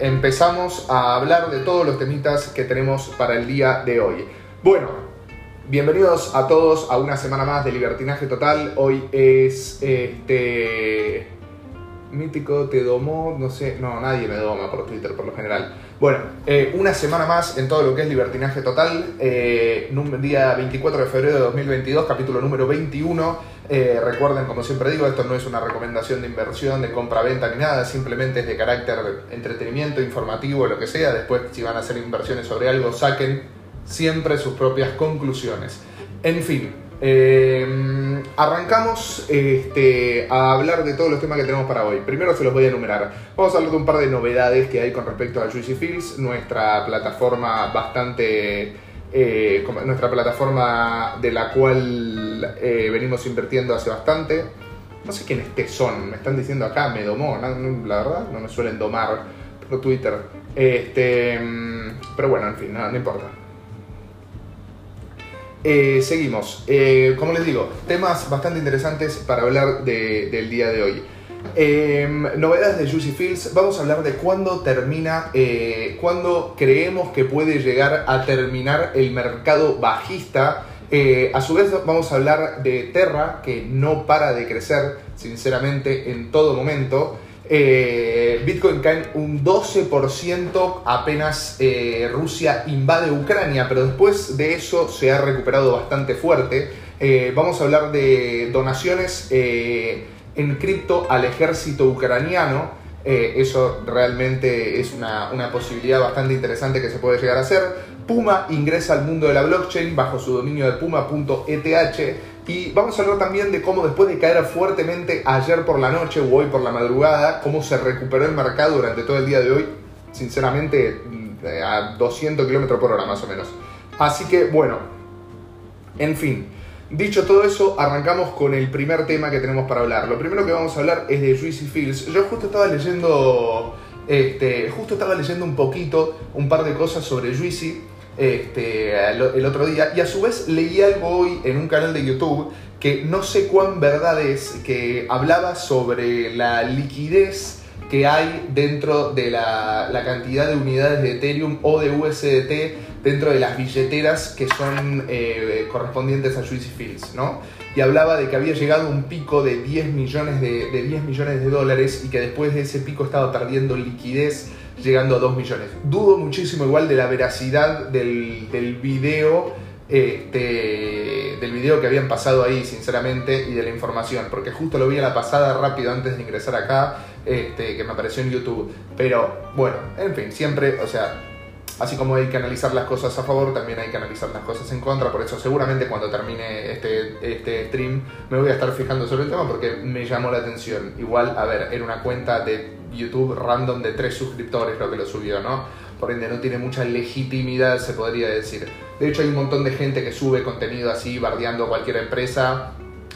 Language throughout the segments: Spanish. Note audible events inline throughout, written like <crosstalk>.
empezamos a hablar de todos los temitas que tenemos para el día de hoy. Bueno, bienvenidos a todos a una semana más de Libertinaje Total. Hoy es este mítico, te domó, no sé, no, nadie me doma por Twitter por lo general. Bueno, eh, una semana más en todo lo que es Libertinaje Total, eh, día 24 de febrero de 2022, capítulo número 21. Eh, recuerden, como siempre digo, esto no es una recomendación de inversión, de compra-venta ni nada, simplemente es de carácter entretenimiento, informativo, lo que sea. Después, si van a hacer inversiones sobre algo, saquen siempre sus propias conclusiones. En fin, eh, arrancamos este, a hablar de todos los temas que tenemos para hoy. Primero se los voy a enumerar. Vamos a hablar de un par de novedades que hay con respecto a Juicy Fields, nuestra plataforma bastante. Eh, nuestra plataforma de la cual eh, venimos invirtiendo hace bastante. No sé quiénes te son, me están diciendo acá, me domó, la verdad, no me suelen domar por Twitter. Este, pero bueno, en fin, no importa. Eh, seguimos. Eh, como les digo, temas bastante interesantes para hablar del día de hoy. Em, novedades de Juicy Fields. Vamos a hablar de cuándo termina, eh, cuándo creemos que puede llegar a terminar el mercado bajista. a su vez vamos a hablar de Terra, que no para de crecer, sinceramente, en todo momento. Eh, Bitcoin cae un 12% apenas eh, Rusia invade Ucrania, pero después de eso se ha recuperado bastante fuerte. Eh, vamos a hablar de donaciones en cripto al ejército ucraniano. eso realmente es una, una posibilidad bastante interesante que se puede llegar a hacer. Puma ingresa al mundo de la blockchain bajo su dominio de puma.eth y vamos a hablar también de cómo después de caer fuertemente ayer por la noche o hoy por la madrugada, cómo se recuperó el mercado durante todo el día de hoy, sinceramente mm, a 200 km por hora más o menos. Así que bueno, en fin. Dicho todo eso, arrancamos con el primer tema que tenemos para hablar. Lo primero que vamos a hablar es de Juicy Fields. Yo justo estaba leyendo, este, justo estaba leyendo un poquito, un par de cosas sobre Juicy este, el otro día y a su vez leí algo hoy en un canal de YouTube que no sé cuán verdad es, que hablaba sobre la liquidez que hay dentro de la, cantidad de unidades de Ethereum o de USDT dentro de las billeteras que son eh, correspondientes a Juicy Fields, ¿no? Y hablaba de que había llegado un pico de 10 millones de, de 10 millones de dólares y que después de ese pico estaba perdiendo liquidez llegando a 2 millones. Dudo muchísimo igual de la veracidad del, video. Este, del video que habían pasado ahí, sinceramente, y de la información, porque justo lo vi a la pasada rápido antes de ingresar acá, este, que me apareció en YouTube. Pero bueno, en fin, siempre, o sea, Así como hay que analizar las cosas a favor, también hay que analizar las cosas en contra. Por eso seguramente cuando termine este, este stream me voy a estar fijando sobre el tema porque me llamó la atención. Igual, a ver, era una cuenta de YouTube random de tres suscriptores lo que lo subió, ¿no? Por ende no tiene mucha legitimidad, se podría decir. De hecho hay un montón de gente que sube contenido así, bardeando cualquier empresa,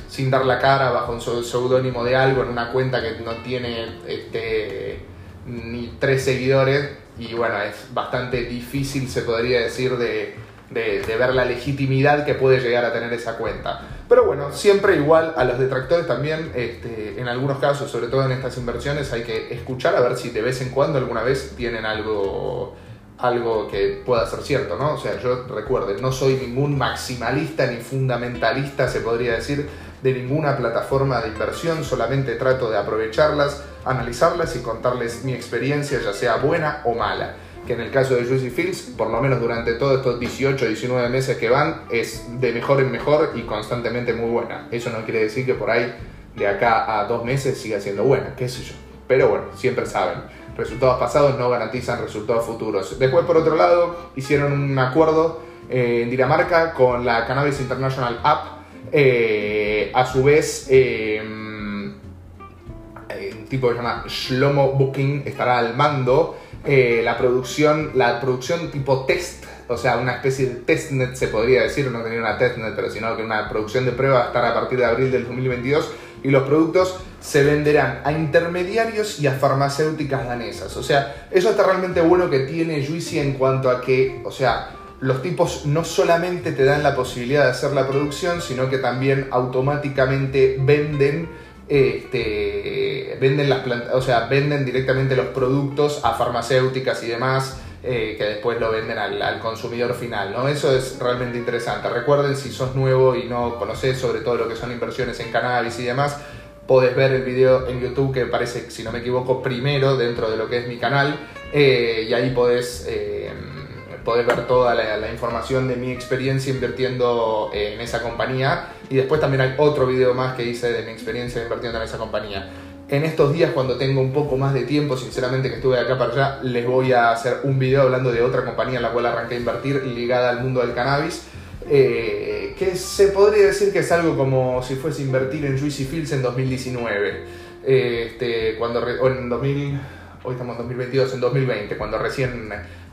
sin dar la cara, bajo un seudónimo de algo, en una cuenta que no tiene este, ni tres seguidores y bueno, es bastante difícil, se podría decir, de, ver la legitimidad que puede llegar a tener esa cuenta. Pero bueno, siempre igual a los detractores también, este, en algunos casos, sobre todo en estas inversiones, hay que escuchar a ver si de vez en cuando alguna vez tienen algo algo que pueda ser cierto, ¿no? O sea, yo recuerden, no soy ningún maximalista ni fundamentalista, se podría decir, de ninguna plataforma de inversión, solamente trato de aprovecharlas, analizarlas y contarles mi experiencia, ya sea buena o mala. Que en el caso de Juicy Fields, por lo menos durante todos estos 18, 19 meses que van, es de mejor en mejor y constantemente muy buena. Eso no quiere decir que por ahí de acá a dos meses siga siendo buena, qué sé yo. Pero bueno, siempre saben, resultados pasados no garantizan resultados futuros. Después, por otro lado, hicieron un acuerdo eh, en Dinamarca con la Cannabis International App eh, a su vez, eh, tipo que se llama Shlomo Booking estará al mando. Eh, la producción, la producción tipo test, o sea, una especie de testnet se podría decir, no tenía una testnet, pero sino que una producción de prueba estará a partir de abril del 2022 y los productos se venderán a intermediarios y a farmacéuticas danesas. O sea, eso está realmente bueno que tiene Juicy en cuanto a que, o sea, los tipos no solamente te dan la posibilidad de hacer la producción, sino que también automáticamente venden este, venden las o sea, venden directamente los productos a farmacéuticas y demás. Eh, que después lo venden al, consumidor final, ¿no? Eso es realmente interesante. Recuerden, si sos nuevo y no conoces sobre todo lo que son inversiones en cannabis y demás, podés ver el video en YouTube que parece, si no me equivoco, primero dentro de lo que es mi canal eh, y ahí podés, eh, podés ver toda la, información de mi experiencia invirtiendo en esa compañía y después también hay otro video más que hice de mi experiencia invirtiendo en esa compañía. En estos días, cuando tengo un poco más de tiempo, sinceramente que estuve de acá para allá, les voy a hacer un video hablando de otra compañía en la cual arranqué a invertir ligada al mundo del cannabis. Eh, que se podría decir que es algo como si fuese invertir en Juicy Fields en 2019. este, cuando en 2000, hoy estamos en 2022, en 2020, cuando recién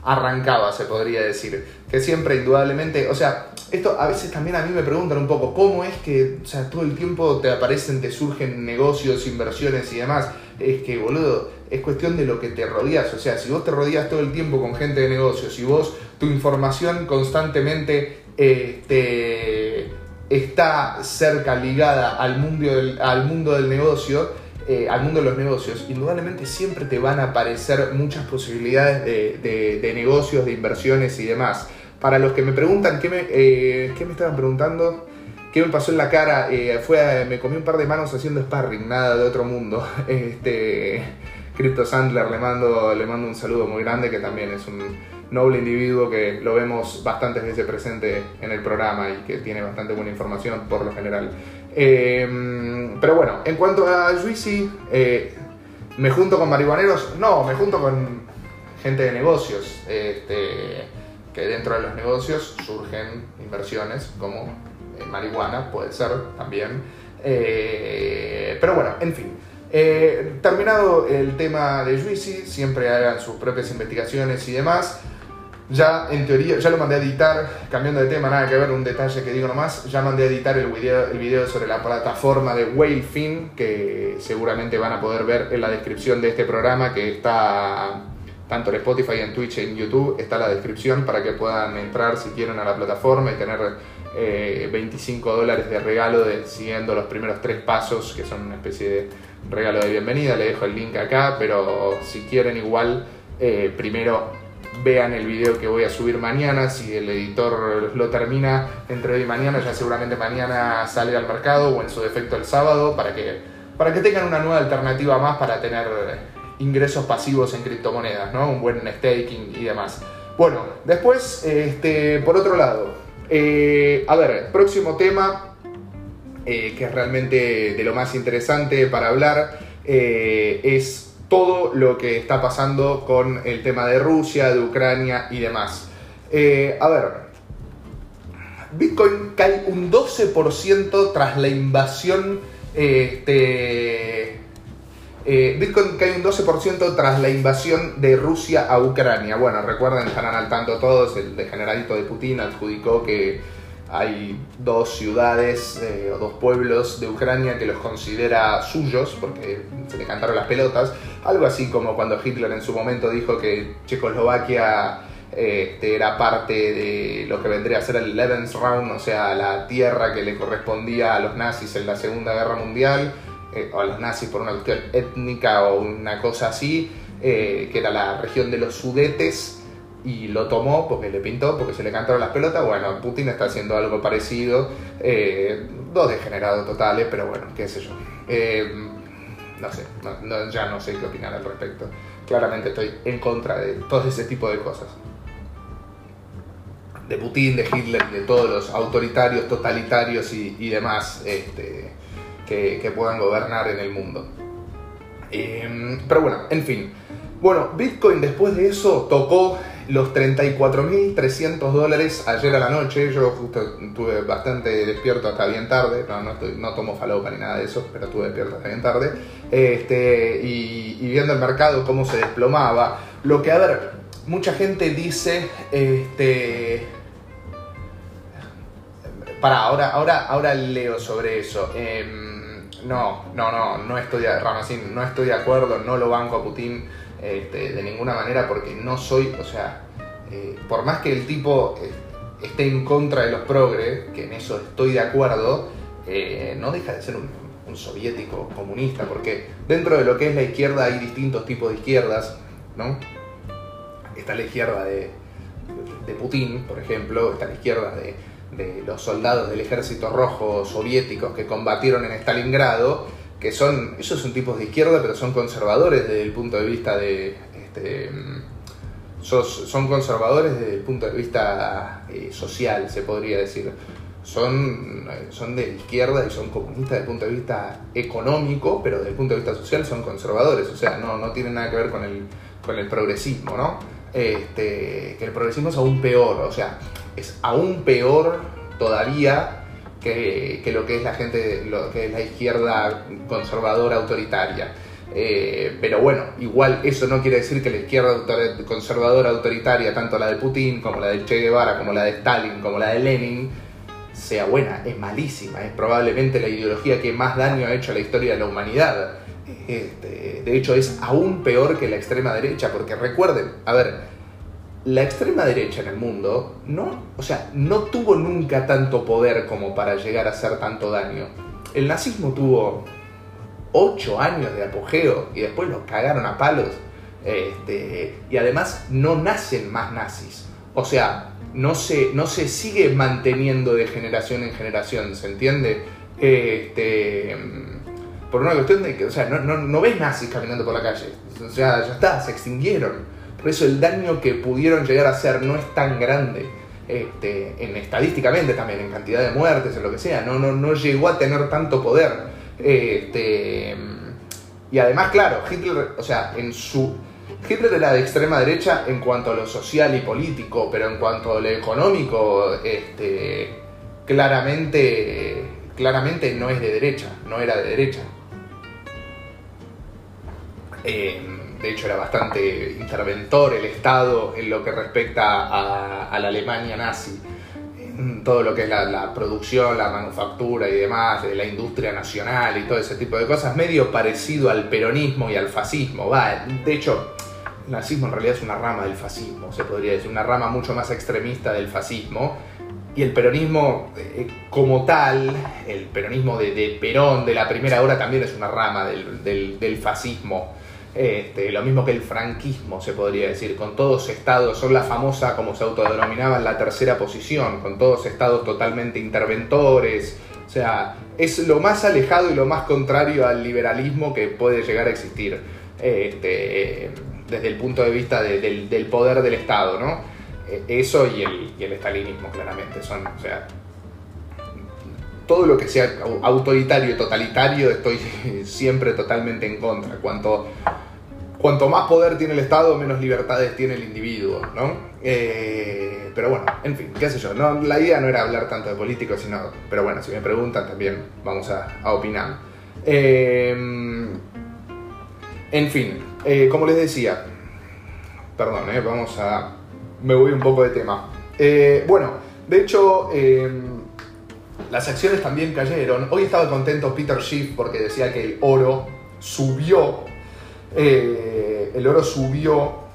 arrancaba, se podría decir. Que siempre, indudablemente, o sea, esto a veces también a mí me preguntan un poco, ¿cómo es que o sea, todo el tiempo te aparecen, te surgen negocios, inversiones y demás? Es que, boludo, es cuestión de lo que te rodeas. O sea, si vos te rodeas todo el tiempo con gente de negocios, y vos tu información constantemente este, está cerca, ligada al mundo del, al mundo del negocio, eh, al mundo de los negocios, indudablemente siempre te van a aparecer muchas posibilidades de, negocios, de inversiones y demás. Para los que me preguntan, ¿qué me, eh, ¿qué me estaban preguntando? ¿Qué me pasó en la cara? Eh, fue, me comí un par de manos haciendo sparring, nada de otro mundo. <laughs> Este, Crypto Sandler, le mando, le mando un saludo muy grande, que también es un noble individuo que lo vemos bastantes veces presente en el programa y que tiene bastante buena información por lo general. Em, pero bueno, en cuanto a Juicy, eh, ¿me junto con marihuaneros? No, me junto con gente de negocios. Este, que dentro de los negocios surgen inversiones como marihuana, puede ser también. Eh, pero bueno, en fin. Eh, terminado el tema de Juicy, siempre hagan sus propias investigaciones y demás. Ya, en teoría, ya lo mandé a editar, cambiando de tema, nada que ver, un detalle que digo nomás, ya mandé a editar el video, el video sobre la plataforma de Whalefin, que seguramente van a poder ver en la descripción de este programa, que está tanto en Spotify, en Twitch, en YouTube, está la descripción para que puedan entrar si quieren a la plataforma y tener 25 eh, dólares de regalo siguiendo los primeros tres pasos, que son una especie de regalo de bienvenida, le dejo el link acá, pero si quieren igual, eh, primero vean el video que voy a subir mañana, si el editor lo termina entre hoy y mañana, ya seguramente mañana sale al mercado o en su defecto el sábado, para que, para que tengan una nueva alternativa más para tener ingresos pasivos en criptomonedas, ¿no? Un buen staking y demás. Bueno, después, este, por otro lado, eh, a ver, próximo tema, eh, que es realmente de lo más interesante para hablar, eh, es todo lo que está pasando con el tema de Rusia, de Ucrania y demás. Eh, a ver, Bitcoin cae un 12% tras la invasión. Este, eh, Bitcoin cae un 12% tras la invasión de Rusia a Ucrania. Bueno, recuerden, estarán al tanto todos, el generalito de Putin adjudicó que hay dos ciudades eh, o dos pueblos de Ucrania que los considera suyos porque se le cantaron las pelotas. Algo así como cuando Hitler en su momento dijo que Checoslovaquia este, era parte de lo que vendría a ser el Lebensraum, o sea, la tierra que le correspondía a los nazis en la Segunda Guerra Mundial, eh, o a los nazis por una cuestión étnica o una cosa así, eh, que era la región de los Sudetes y lo tomó porque le pintó, porque se le cantaron las pelotas. Bueno, Putin está haciendo algo parecido. Eh, dos degenerados totales, pero bueno, qué sé yo. Eh, no sé, ya no sé qué opinar al respecto. Claramente estoy en contra de todo ese tipo de cosas. De Putin, de Hitler, de todos los autoritarios, totalitarios y, demás este, que, puedan gobernar en el mundo. Eh, pero bueno, en fin. Bueno, Bitcoin después de eso tocó los 34.300 dólares ayer a la noche. Yo justo estuve bastante despierto hasta bien tarde. No, no, no tomo falopa ni nada de eso, pero estuve despierto hasta bien tarde. Este, y, viendo el mercado, cómo se desplomaba. Lo que, a ver, mucha gente dice. Este, para, ahora, ahora, ahora leo sobre eso. Em, no, no, no, no estoy, no estoy de acuerdo, no lo banco a Putin este, de ninguna manera porque no soy, o sea, eh, por más que el tipo eh, esté en contra de los progres, que en eso estoy de acuerdo, eh, no deja de ser un, soviético comunista, porque dentro de lo que es la izquierda hay distintos tipos de izquierdas, ¿no? Está la izquierda de, de Putin, por ejemplo, está la izquierda de, de los soldados del ejército rojo soviéticos que combatieron en Stalingrado, que son, ellos son tipos de izquierda, pero son conservadores desde el punto de vista de... Este, son conservadores desde el punto de vista eh, social, se podría decir. Son, son de izquierda y son comunistas desde el punto de vista económico, pero desde el punto de vista social son conservadores. O sea, no, no tienen nada que ver con el, con el progresismo, ¿no? Este, que el progresismo es aún peor, o sea, es aún peor todavía que, que, lo que es la gente, lo que es la izquierda conservadora autoritaria. Eh, pero bueno, igual eso no quiere decir que la izquierda conservadora autoritaria, tanto la de Putin como la de Che Guevara, como la de Stalin, como la de Lenin, sea buena, es malísima, es probablemente la ideología que más daño ha hecho a la historia de la humanidad. Este, de hecho, es aún peor que la extrema derecha, porque recuerden, a ver, la extrema derecha en el mundo no, o sea, no tuvo nunca tanto poder como para llegar a hacer tanto daño. El nazismo tuvo ocho años de apogeo y después los cagaron a palos. Este, y además no nacen más nazis. O sea, no se, no se sigue manteniendo de generación en generación, ¿se entiende? Este, por una cuestión de que, o sea, no, no, no ves nazis caminando por la calle. O sea, ya está, se extinguieron. Por eso el daño que pudieron llegar a hacer no es tan grande. Este, en estadísticamente también, en cantidad de muertes, en lo que sea, no, no, no llegó a tener tanto poder. Este, y además, claro, Hitler, o sea, en su. Hitler era de extrema derecha en cuanto a lo social y político, pero en cuanto a lo económico, este, claramente, claramente no es de derecha, no era de derecha. Eh, de hecho, era bastante interventor el Estado en lo que respecta a, la Alemania nazi todo lo que es la, producción, la manufactura y demás, de la industria nacional y todo ese tipo de cosas, medio parecido al peronismo y al fascismo. De hecho, el nazismo en realidad es una rama del fascismo, se podría decir, una rama mucho más extremista del fascismo. Y el peronismo eh, como tal, el peronismo de, Perón de la primera hora también es una rama del fascismo este, lo mismo que el franquismo, se podría decir, con todos estados, son la famosa, como se autodenominaban, la tercera posición, con todos estados totalmente interventores, o sea, es lo más alejado y lo más contrario al liberalismo que puede llegar a existir, este, desde el punto de vista del, poder del Estado, ¿no? E, eso y el, y el estalinismo, claramente, son, o sea, todo lo que sea autoritario totalitario estoy <laughs> siempre totalmente en contra. Cuanto cuanto más poder tiene el Estado, menos libertades tiene el individuo, ¿no? Eh, pero bueno, en fin, qué sé yo. No, la idea no era hablar tanto de políticos, sino, pero bueno, si me preguntan también vamos a, opinar. Eh, en fin, eh, como les decía, perdón, vamos a... Me voy un poco de tema. bueno, de hecho, las acciones también cayeron. Hoy estaba contento Peter Schiff porque decía que el oro subió eh, el oro subió,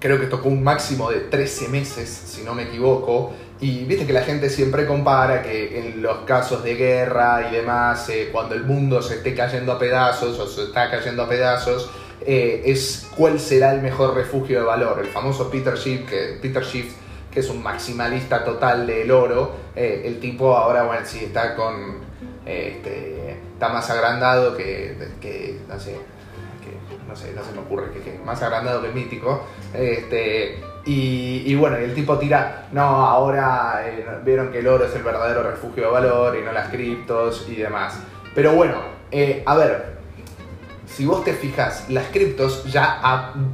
creo que tocó un máximo de 13 meses, si no me equivoco. Y viste que la gente siempre compara que en los casos de guerra y demás, eh, cuando el mundo se esté cayendo a pedazos o se está cayendo a pedazos, eh, es cuál será el mejor refugio de valor. El famoso Peter Schiff, que, Peter Schiff, que es un maximalista total del oro, el tipo ahora, bueno, sí está con. Este, está más agrandado que, que no sé, no sé, no se me ocurre que, más agrandado que mítico. Este, y, bueno, y el tipo tira, no, ahora eh, vieron que el oro es el verdadero refugio de valor y no las criptos y demás. Pero bueno, eh, a ver, si vos te fijas, las criptos ya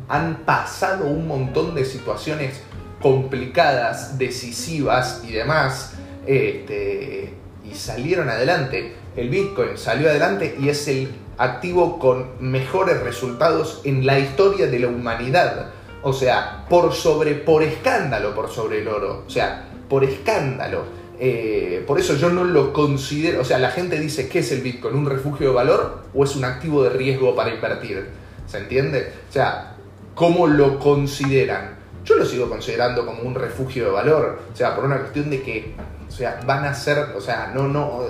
han pasado un montón de situaciones complicadas, decisivas y demás, este, y salieron adelante. El Bitcoin salió adelante y es el activo con mejores resultados en la historia de la humanidad. O sea, por sobre, por escándalo, por sobre el oro. O sea, por escándalo. Eh, por eso yo no lo considero, o sea, la gente dice, ¿qué es el Bitcoin? ¿Un refugio de valor o es un activo de riesgo para invertir? ¿Se entiende? O sea, ¿cómo lo consideran? Yo lo sigo considerando como un refugio de valor, o sea, por una cuestión de que, o sea, van a ser, o sea, no, no,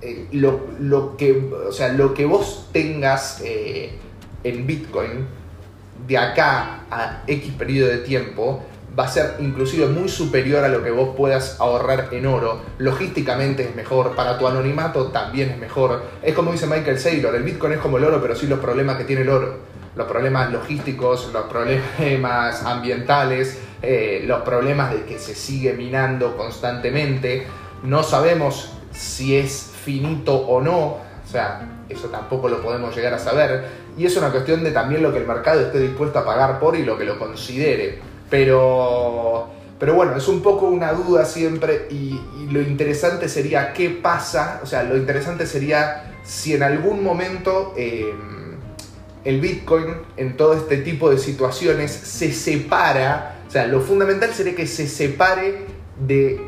eh, lo, que, o sea, lo que vos tengas eh, en Bitcoin de acá a X periodo de tiempo va a ser inclusive muy superior a lo que vos puedas ahorrar en oro. Logísticamente es mejor, para tu anonimato también es mejor. Es como dice Michael Saylor, el Bitcoin es como el oro, pero sí los problemas que tiene el oro. Los problemas logísticos, los problemas ambientales, eh, los problemas de que se sigue minando constantemente. No sabemos si es finito o no, o sea, eso tampoco lo podemos llegar a saber. Y es una cuestión de también lo que el mercado esté dispuesto a pagar por y lo que lo considere. Pero, pero bueno, es un poco una duda siempre y, lo interesante sería qué pasa, o sea, lo interesante sería si en algún momento em, el Bitcoin en todo este tipo de situaciones se separa, o sea, lo fundamental sería que se separe de,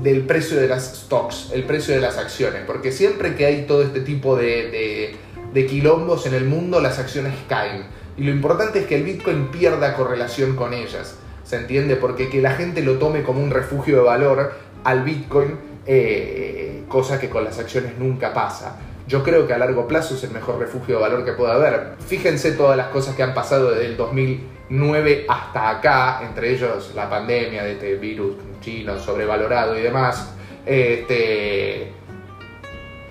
del precio de las stocks, el precio de las acciones, porque siempre que hay todo este tipo de, de quilombos en el mundo, las acciones caen. Y lo importante es que el Bitcoin pierda correlación con ellas. ¿Se entiende? Porque que la gente lo tome como un refugio de valor al Bitcoin, eh, cosa que con las acciones nunca pasa. Yo creo que a largo plazo es el mejor refugio de valor que pueda haber. Fíjense todas las cosas que han pasado desde el 2009 hasta acá, entre ellos la pandemia de este virus chino sobrevalorado y demás. Este,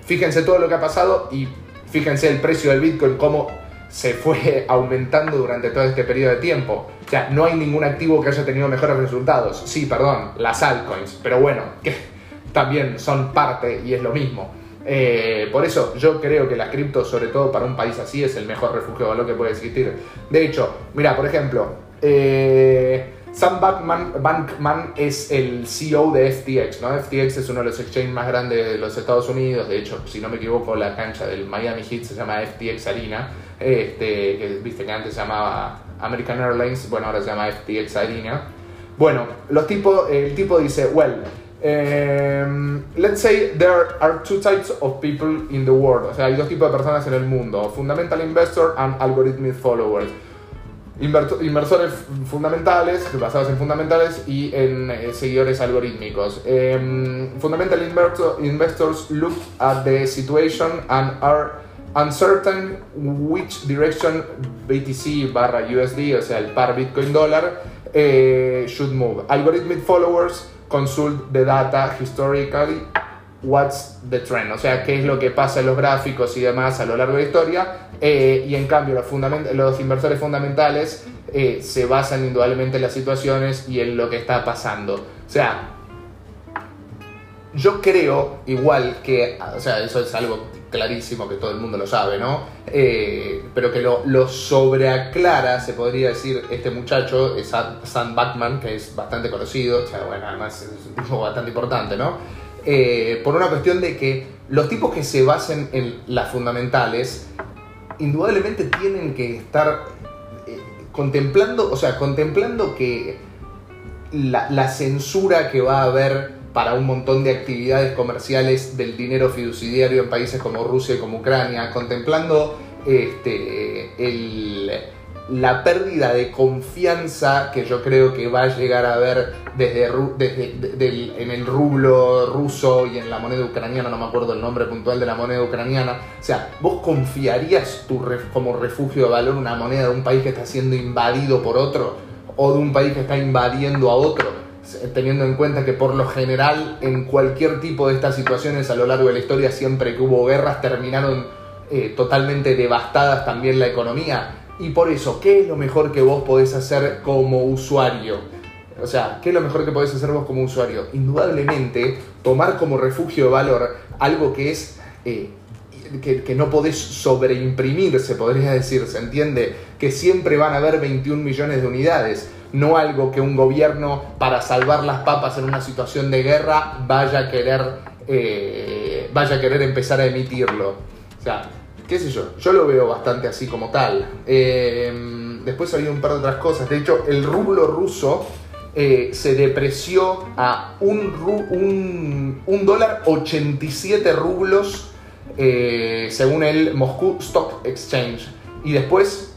fíjense todo lo que ha pasado y fíjense el precio del Bitcoin, cómo se fue <laughs> aumentando durante todo este periodo de tiempo. O sea, no hay ningún activo que haya tenido mejores resultados. Sí, perdón, las altcoins, pero bueno, que también son parte y es lo mismo. Eh, por eso yo creo que las cripto, sobre todo para un país así, es el mejor refugio de valor que puede existir. De hecho, mira, por ejemplo, eh, Sam Bankman, es el CEO de FTX, ¿no? FTX es uno de los exchanges más grandes de los Estados Unidos, de hecho, si no me equivoco, la cancha del Miami Heat se llama FTX Arena, este, que viste que antes se llamaba American Airlines, bueno, ahora se llama FTX Arena. Bueno, los el tipo dice, well, um, let's say there are two types of people in the world, o sea, hay dos tipos de personas en el mundo, fundamental investor and algorithmic followers inversores fundamentales, basados en fundamentales y en eh, seguidores algorítmicos. Em, fundamental investors look at the situation and are uncertain which direction BTC barra USD, o sea, el par Bitcoin dólar, eh, should move. Algorithmic followers consult the data historically what's the trend, o sea, qué es lo que pasa en los gráficos y demás a lo largo de la historia, eh, y en cambio los, los inversores fundamentales eh, se basan indudablemente en las situaciones y en lo que está pasando. O sea, yo creo igual que, o sea, eso es algo clarísimo que todo el mundo lo sabe, ¿no? Eh, pero que lo, lo, sobreaclara, se podría decir, este muchacho, Sam Batman, que es bastante conocido, o sea, bueno, además es un tipo bastante importante, ¿no? Eh, por una cuestión de que los tipos que se basen en las fundamentales, indudablemente tienen que estar eh, contemplando, o sea, contemplando que la, la, censura que va a haber para un montón de actividades comerciales del dinero fiduciario en países como Rusia y como Ucrania, contemplando este, el la pérdida de confianza que yo creo que va a llegar a haber desde, en el rublo ruso y en la moneda ucraniana, no me acuerdo el nombre puntual de la moneda ucraniana. O sea, ¿vos confiarías tu como refugio de valor una moneda de un país que está siendo invadido por otro o de un país que está invadiendo a otro? Teniendo en cuenta que por lo general en cualquier tipo de estas situaciones a lo largo de la historia siempre que hubo guerras terminaron eh, totalmente devastadas también la economía y por eso, ¿qué es lo mejor que vos podés hacer como usuario? O sea, ¿qué es lo mejor que podés hacer vos como usuario? Indudablemente, tomar como refugio de valor algo que es... Eh, que, no podés sobreimprimir, se podría decir, ¿se entiende? Que siempre van a haber 21 millones de unidades, no algo que un gobierno para salvar las papas en una situación de guerra vaya a querer, eh, vaya a querer empezar a emitirlo. O sea, qué sé yo, yo lo veo bastante así como tal. Eh, después había un par de otras cosas. De hecho, el rublo ruso eh, se depreció a un, un, dólar 87 rublos eh, según el Moscú Stock Exchange. Y después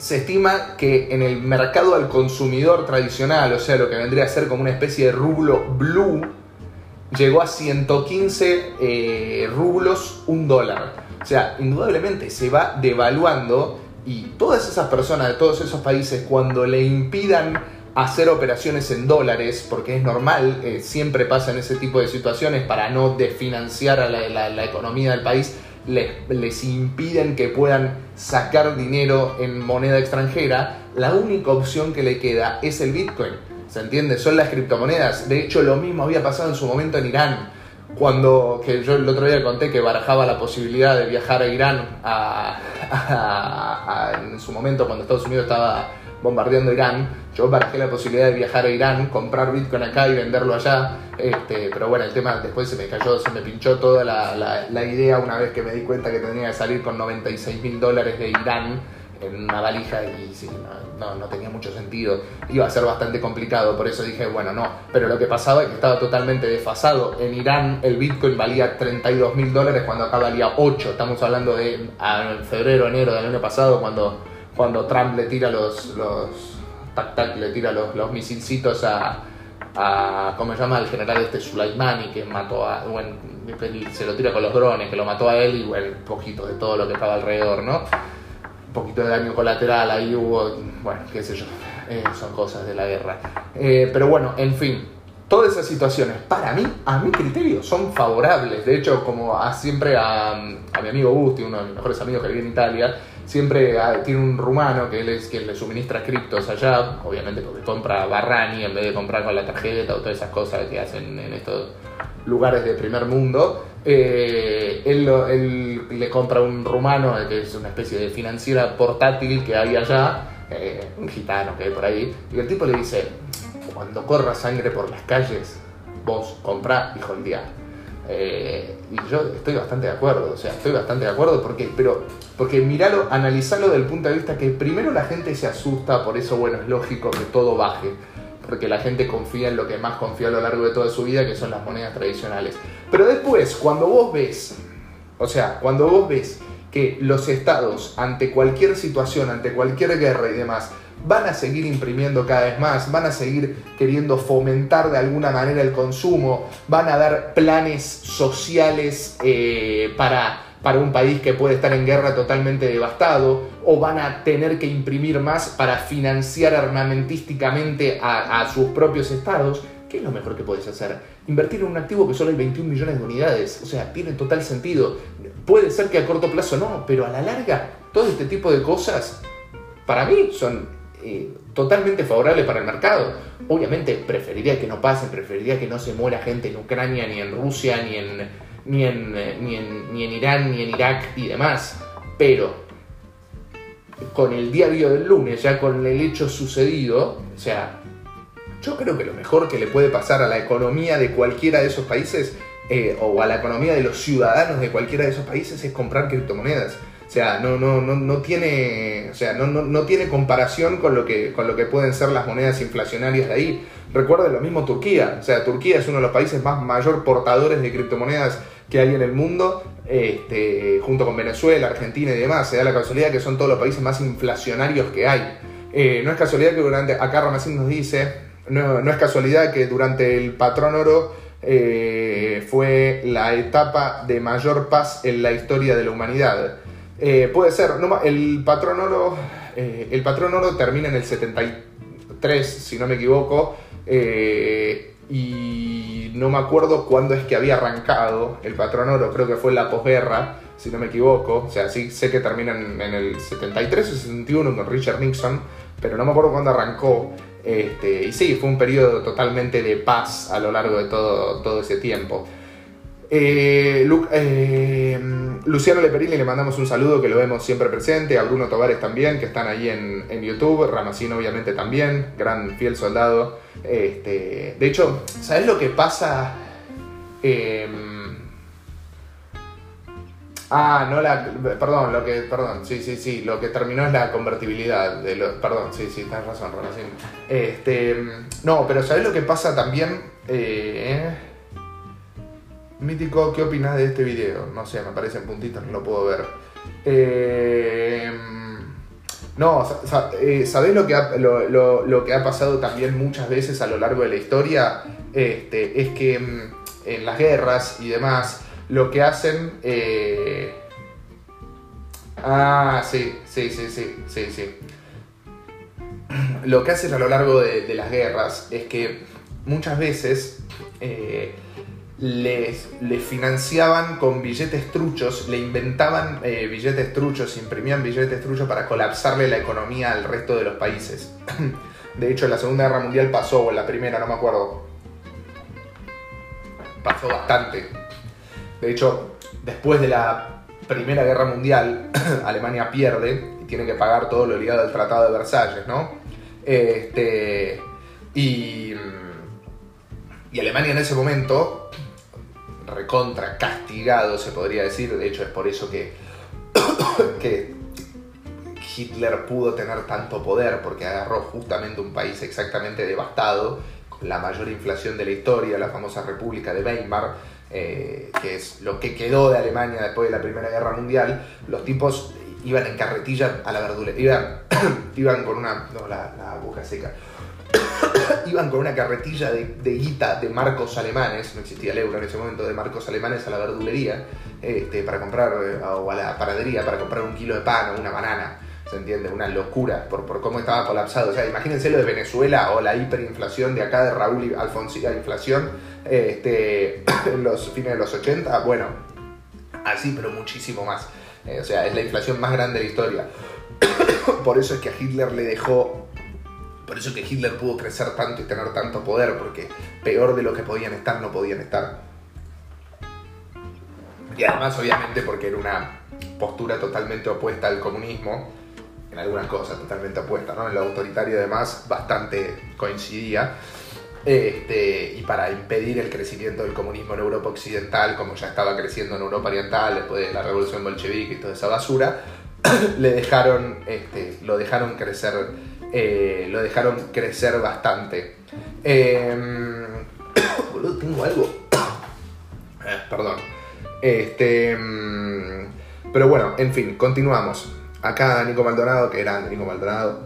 se estima que en el mercado al consumidor tradicional, o sea, lo que vendría a ser como una especie de rublo blue, llegó a 115 eh, rublos un dólar. O sea, indudablemente se va devaluando y todas esas personas de todos esos países cuando le impidan hacer operaciones en dólares, porque es normal, eh, siempre pasa en ese tipo de situaciones para no desfinanciar a la, economía del país, les, impiden que puedan sacar dinero en moneda extranjera, la única opción que le queda es el Bitcoin. ¿Se entiende? Son las criptomonedas. De hecho, lo mismo había pasado en su momento en Irán cuando que yo el otro día conté que barajaba la posibilidad de viajar a Irán <laughs> en su momento cuando Estados Unidos estaba bombardeando Irán, yo barajé la posibilidad de viajar a Irán, comprar Bitcoin acá y venderlo allá, este, pero bueno, el tema después se me cayó, se me pinchó toda la, la idea una vez que me di cuenta que tenía que salir con 96 mil dólares de Irán en una valija y no, no, tenía mucho sentido. Iba a ser bastante complicado, por eso dije, bueno, no. Pero lo que pasaba es que estaba totalmente desfasado. En Irán el Bitcoin valía 32 mil dólares cuando acá valía 8. Estamos hablando de febrero, enero del año pasado, cuando, cuando Trump le tira los, los tac tac, le tira los, los misilcitos a, a, ¿cómo se llama? Al general este Sulaimani que mató a, bueno, se lo tira con los drones, que lo mató a él y bueno, un poquito de todo lo que estaba alrededor, ¿no? un poquito de daño colateral, ahí hubo, bueno, qué sé yo, eh, son cosas de la guerra. Eh, pero bueno, en fin, todas esas situaciones, para mí, a mi criterio, son favorables. De hecho, como a, siempre a, a, mi amigo Gusti, uno de mis mejores amigos que vive en Italia, siempre tiene un rumano que él es quien le suministra criptos allá, obviamente porque compra Barrani en vez de comprar con la tarjeta o todas esas cosas que hacen en estos lugares de primer mundo. Eh, él, le compra un rumano, que es una especie de financiera portátil que hay allá, eh, un gitano que hay por ahí, y el tipo le dice, cuando corra sangre por las calles, vos comprá y holdeá. Eh, y yo estoy bastante de acuerdo, o sea, estoy bastante de acuerdo porque, pero, porque miralo, analizalo desde el punto de vista que primero la gente se asusta, por eso, bueno, es lógico que todo baje porque la gente confía en lo que más confía a lo largo de toda su vida, que son las monedas tradicionales. Pero después, cuando vos ves, o sea, cuando vos ves que los estados, ante cualquier situación, ante cualquier guerra y demás, van a seguir imprimiendo cada vez más, van a seguir queriendo fomentar de alguna manera el consumo, van a dar planes sociales eh, para para un país que puede estar en guerra totalmente devastado, o van a tener que imprimir más para financiar armamentísticamente a, sus propios estados, ¿qué es lo mejor que puedes hacer? Invertir en un activo que solo hay 21 millones de unidades, o sea, tiene total sentido. Puede ser que a corto plazo no, pero a la larga, todo este tipo de cosas, para mí, son eh, totalmente favorables para el mercado. Obviamente preferiría que no pasen, preferiría que no se muera gente en Ucrania, ni en Rusia, ni en ni en, eh, ni en, ni en Irán, ni en Irak y demás. Pero con el diario del lunes, ya con el hecho sucedido, o sea, yo creo que lo mejor que le puede pasar a la economía de cualquiera de esos países eh, o a la economía de los ciudadanos de cualquiera de esos países es comprar criptomonedas. O sea, no, no, no, no tiene, o sea, no, no, no, tiene comparación con lo, que, con lo que pueden ser las monedas inflacionarias de ahí. Recuerden lo mismo Turquía. O sea, Turquía es uno de los países más mayor portadores de criptomonedas que hay en el mundo, este, junto con Venezuela, Argentina y demás. Se da la casualidad que son todos los países más inflacionarios que hay. Eh, no es casualidad que durante, acá Ramacín nos dice, no, no es casualidad que durante el patrón oro eh, fue la etapa de mayor paz en la historia de la humanidad. Eh, puede ser, el patrón oro, el patrón oro termina en el 73, si no me equivoco, y no me acuerdo cuándo es que había arrancado el patrón oro, creo que fue la posguerra, si no me equivoco, o sea, sí sé que termina en, el 73 o 61 con Richard Nixon, pero no me acuerdo cuándo arrancó. Este, y sí, fue un periodo totalmente de paz a lo largo de todo, todo ese tiempo. Eh, eh, Luciano Leperini le mandamos un saludo que lo vemos siempre presente, a Bruno Tovares también, que están ahí en, YouTube, Ramacino obviamente también, gran fiel soldado. Este, de hecho, ¿sabes lo que pasa? Em, ah, no la. Perdón, lo que. Perdón, sí, sí, sí. Lo que terminó es la convertibilidad. De lo, perdón, sí, sí, tienes razón, Ramacino. Este, no, pero ¿sabes lo que pasa también? Mítico, ¿qué opinas de este video? No sé, me aparecen puntitos, no lo puedo ver. Eh, no, eh, ¿sabés lo que, ha, lo, que ha pasado también muchas veces a lo largo de la historia? Este, es que mm, en las guerras y demás, lo que hacen... eh, Ah, sí, sí, sí, sí, sí, sí. Lo que hacen a lo largo de, de las guerras es que muchas veces eh, les, financiaban con billetes truchos, le inventaban eh, billetes truchos, imprimían billetes truchos para colapsarle la economía al resto de los países. <clears throat> De hecho, la Segunda Guerra Mundial pasó, o la Primera, no me acuerdo. Pasó bastante. De hecho, después de la Primera Guerra Mundial, <clears throat> Alemania pierde y tiene que pagar todo lo ligado al Tratado de Versalles, ¿no? Este, y, y Alemania en ese momento, recontra castigado, se podría decir, de hecho es por eso <coughs> que, Hitler pudo tener tanto poder, porque agarró justamente un país exactamente devastado, con la mayor inflación de la historia, la famosa República de Weimar, eh, que es lo que quedó de Alemania después de la Primera Guerra Mundial, los tipos iban en carretilla a la verdulería, iban, <coughs> iban con una... no, la, la boca seca. <coughs> iban con una carretilla de, de guita de marcos alemanes, no existía el euro en ese momento, de marcos alemanes a la verdulería, este, para comprar, eh, o a la panadería, para comprar un kilo de pan o una banana. ¿Se entiende? Una locura por, por cómo estaba colapsado. O sea, imagínense lo de Venezuela o la hiperinflación de acá de Raúl Alfonsín, la inflación este, <coughs> en los fines de los 80. Bueno, así, pero muchísimo más. Eh, o sea, es la inflación más grande de la historia. <coughs> por eso es que a Hitler le dejó. Por eso es que Hitler pudo crecer tanto y tener tanto poder, porque peor de lo que podían estar, no podían estar. Y además, obviamente, porque era una postura totalmente opuesta al comunismo, en algunas cosas totalmente opuesta, ¿no? En lo autoritario además bastante coincidía. Este, y para impedir el crecimiento del comunismo en Europa Occidental, como ya estaba creciendo en Europa Oriental después de la revolución bolchevique y toda esa basura, <clears throat> le dejaron, este, lo dejaron crecer, eh, lo dejaron crecer bastante. Eh, <coughs> boludo, tengo algo. <coughs> Eh, perdón. Este, mm, pero bueno, en fin, continuamos. Acá Nico Maldonado, que era Nico Maldonado,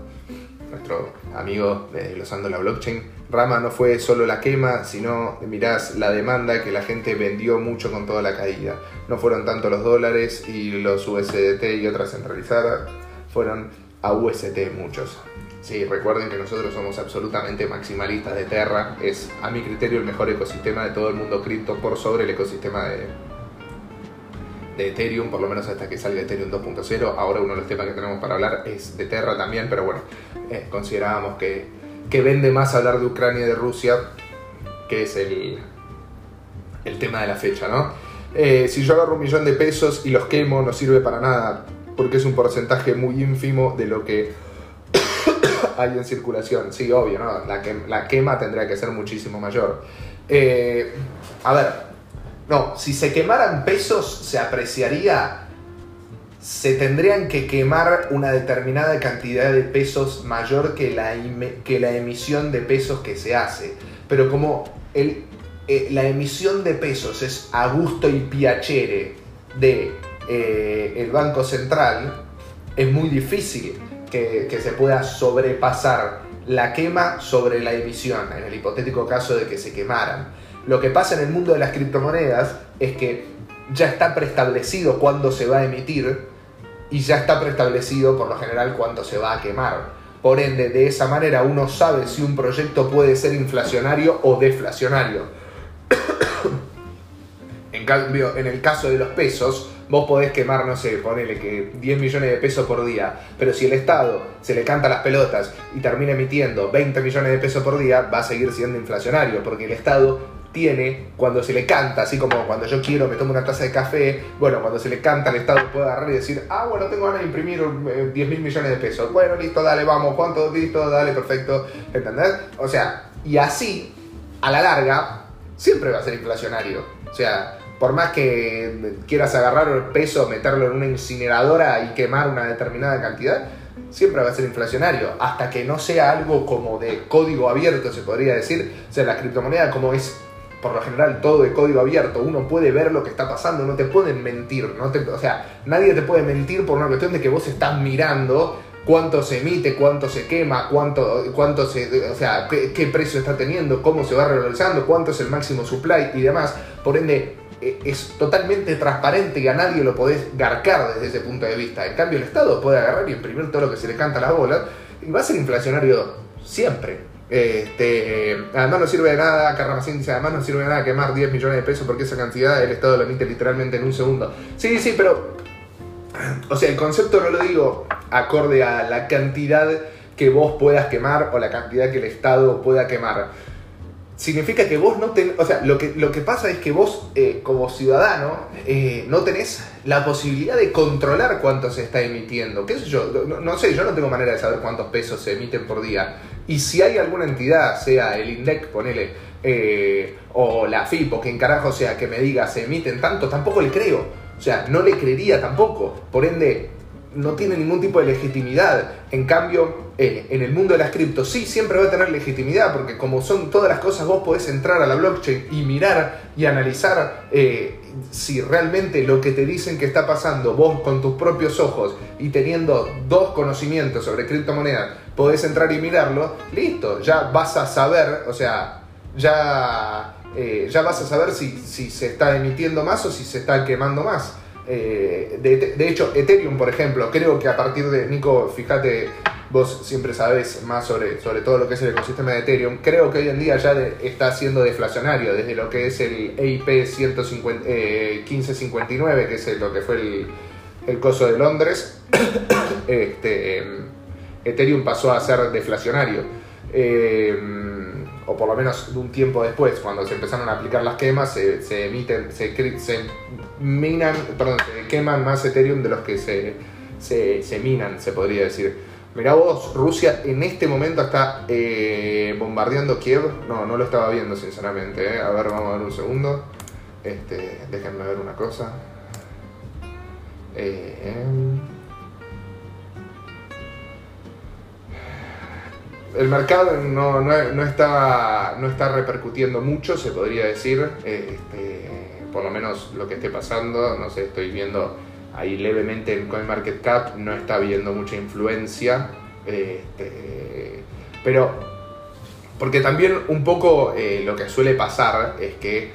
nuestro amigo de la Blockchain. Rama no fue solo la quema, sino, mirás, la demanda que la gente vendió mucho con toda la caída. No fueron tanto los dólares y los USDT y otras centralizadas, fueron a UST muchos. Sí, recuerden que nosotros somos absolutamente maximalistas de Terra. Es, a mi criterio, el mejor ecosistema de todo el mundo cripto por sobre el ecosistema de, de Ethereum, por lo menos hasta que salga Ethereum 2.0. Ahora uno de los temas que tenemos para hablar es de Terra también, pero bueno, eh, considerábamos que, que vende más hablar de Ucrania y de Rusia, que es el, el tema de la fecha, ¿no? Eh, si yo agarro un millón de pesos y los quemo, no sirve para nada, porque es un porcentaje muy ínfimo de lo que hay en circulación. Sí, obvio, ¿no? La, que, la quema tendría que ser muchísimo mayor. Eh, a ver, no, si se quemaran pesos, se apreciaría. Se tendrían que quemar una determinada cantidad de pesos mayor que la, emisión de pesos que se hace. Pero como eh, la emisión de pesos es a gusto y piacere de eh, el Banco Central, es muy difícil que, se pueda sobrepasar la quema sobre la emisión, en el hipotético caso de que se quemaran. Lo que pasa en el mundo de las criptomonedas es que ya está preestablecido cuándo se va a emitir y ya está preestablecido por lo general cuándo se va a quemar. Por ende, de esa manera uno sabe si un proyecto puede ser inflacionario o deflacionario. En cambio, en el caso de los pesos, vos podés quemar, no sé, ponele que 10 millones de pesos por día, pero si el Estado se le canta las pelotas y termina emitiendo 20 millones de pesos por día, va a seguir siendo inflacionario, porque el Estado tiene, cuando se le canta, así como cuando yo quiero me tomo una taza de café, bueno, cuando se le canta el Estado puede agarrar y decir, ah, bueno, tengo ganas de imprimir eh, 10 mil millones de pesos, bueno, listo, dale, vamos, ¿cuánto? Listo, dale, perfecto, ¿entendés? O sea, y así, a la larga, siempre va a ser inflacionario, o sea, por más que quieras agarrar el peso, meterlo en una incineradora y quemar una determinada cantidad, siempre va a ser inflacionario, hasta que no sea algo como de código abierto, se podría decir. O sea, la criptomoneda como es por lo general todo de código abierto, uno puede ver lo que está pasando, no te pueden mentir, no te, o sea, nadie te puede mentir por una cuestión de que vos estás mirando cuánto se emite, cuánto se quema, cuánto, cuánto se, o sea, qué, precio está teniendo, cómo se va revalorizando, cuánto es el máximo supply y demás. Por ende, es totalmente transparente y a nadie lo podés garcar desde ese punto de vista. En cambio, el Estado puede agarrar y imprimir todo lo que se le canta a las bolas y va a ser inflacionario siempre. Este, además no sirve de nada, Carramacín dice, además no sirve de nada quemar 10 millones de pesos porque esa cantidad el Estado lo emite literalmente en un segundo. Sí, sí, pero... O sea, el concepto no lo digo acorde a la cantidad que vos puedas quemar o la cantidad que el Estado pueda quemar. Significa que vos no tenés, o sea, lo que, lo que pasa es que vos eh, como ciudadano eh, no tenés la posibilidad de controlar cuánto se está emitiendo. ¿Qué sé yo? No, sé, yo no tengo manera de saber cuántos pesos se emiten por día. Y si hay alguna entidad, sea el INDEC, ponele, eh, o la FIP, o quien carajo sea, que me diga se emiten tanto, tampoco le creo. O sea, no le creería tampoco. Por ende, no tiene ningún tipo de legitimidad. En cambio, en el mundo de las criptos sí siempre va a tener legitimidad, porque como son todas las cosas, vos podés entrar a la blockchain y mirar y analizar eh, si realmente lo que te dicen que está pasando, vos con tus propios ojos y teniendo dos conocimientos sobre criptomonedas, podés entrar y mirarlo, listo, ya vas a saber, o sea, ya, eh, ya vas a saber si, si se está emitiendo más o si se está quemando más. Eh, de, hecho, Ethereum, por ejemplo, creo que a partir de, Nico, fíjate, vos siempre sabés más sobre, sobre todo lo que es el ecosistema de Ethereum, creo que hoy en día ya está siendo deflacionario desde lo que es el EIP 1559, que es lo que fue el, el coso de Londres, <coughs> este, Ethereum pasó a ser deflacionario. Eh, o por lo menos un tiempo después, cuando se empezaron a aplicar las quemas, se, emiten, se, se, minan, perdón, se queman más Ethereum de los que se, se, minan, se podría decir. Mirá vos, Rusia en este momento está eh, bombardeando Kiev. No, no lo estaba viendo sinceramente. Eh. A ver, vamos a ver un segundo. Este, déjenme ver una cosa. Eh, el mercado no, no, está, no está repercutiendo mucho, se podría decir, este, por lo menos lo que esté pasando, no sé, estoy viendo ahí levemente en CoinMarketCap, no está viendo mucha influencia, este, pero porque también un poco eh, lo que suele pasar es que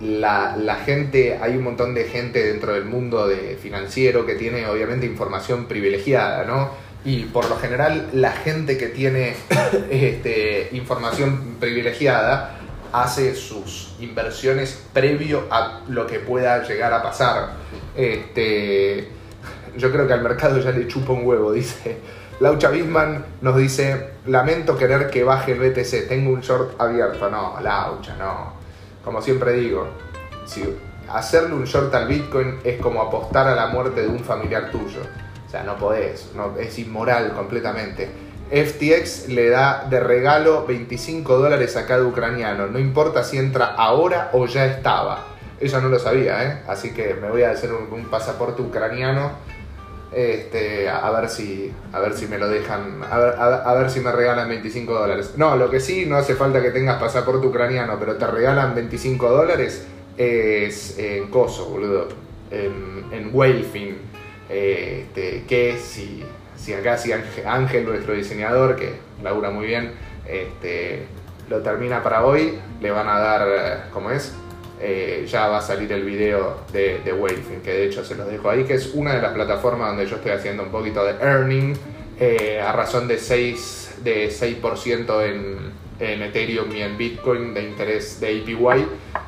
la, la, gente, hay un montón de gente dentro del mundo de financiero que tiene obviamente información privilegiada, ¿no? Y por lo general la gente que tiene <coughs> este, información privilegiada hace sus inversiones previo a lo que pueda llegar a pasar. Este, yo creo que al mercado ya le chupa un huevo, dice. Laucha Bisman nos dice, lamento querer que baje el BTC, tengo un short abierto. No, Laucha, no. Como siempre digo, hacerle un short al Bitcoin es como apostar a la muerte de un familiar tuyo. O sea, no podés, es inmoral completamente. FTX le da de regalo 25 dólares a cada ucraniano, no importa si entra ahora o ya estaba. Ella no lo sabía, ¿eh? así que me voy a hacer un, pasaporte ucraniano este, a, ver si, a ver si me lo dejan, a ver, si me regalan 25 dólares. No, lo que sí, no hace falta que tengas pasaporte ucraniano, pero te regalan 25 dólares es en Coso, boludo, en, en este, que si, si acá si Ángel, nuestro diseñador, que labura muy bien, este, lo termina para hoy, le van a dar, ¿cómo es? Eh, ya va a salir el video de, de que de hecho se los dejo ahí, que es una de las plataformas donde yo estoy haciendo un poquito de earning eh, a razón de 6%, de 6 en, en Ethereum y en Bitcoin de interés de APY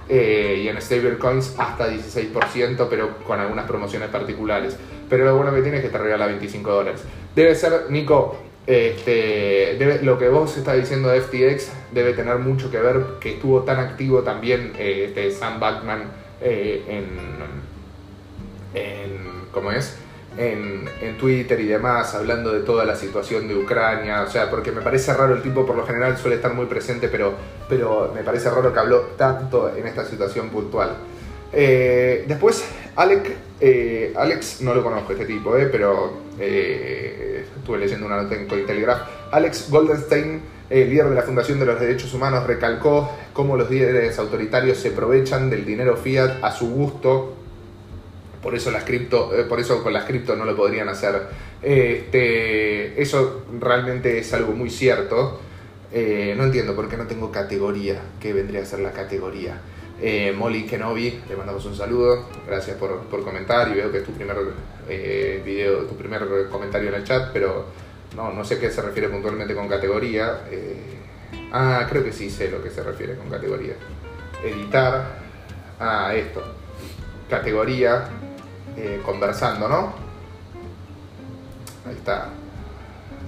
eh, y en stablecoins hasta 16%, pero con algunas promociones particulares. Pero lo bueno que tiene es que te regala 25 dólares. Debe ser, Nico, este, lo que vos estás diciendo de FTX debe tener mucho que ver que estuvo tan activo también eh, este Sam Backman eh, en, en, ¿cómo es? En, Twitter y demás, hablando de toda la situación de Ucrania, o sea, porque me parece raro, el tipo por lo general suele estar muy presente, pero, pero me parece raro que habló tanto en esta situación puntual. Eh, después, Alex, eh, Alex, no lo conozco este tipo, eh, pero eh, estuve leyendo una nota en Cointelegraph. Alex Goldenstein, líder de la Fundación de los Derechos Humanos, recalcó cómo los líderes autoritarios se aprovechan del dinero fiat a su gusto por eso las cripto, eh, por eso con las cripto no lo podrían hacer Este, eso realmente es algo muy cierto. Eh, no entiendo por qué no tengo categoría. ¿Qué vendría a ser la categoría? Eh, Molly Kenobi, le mandamos un saludo. Gracias por, por comentar y veo que es tu primer eh, video, tu primer comentario en el chat, pero no, no sé qué se refiere puntualmente con categoría. Ah, creo que sí sé lo que se refiere con categoría. Editar. Ah, esto. Categoría. Eh, conversando, ¿no? Ahí está.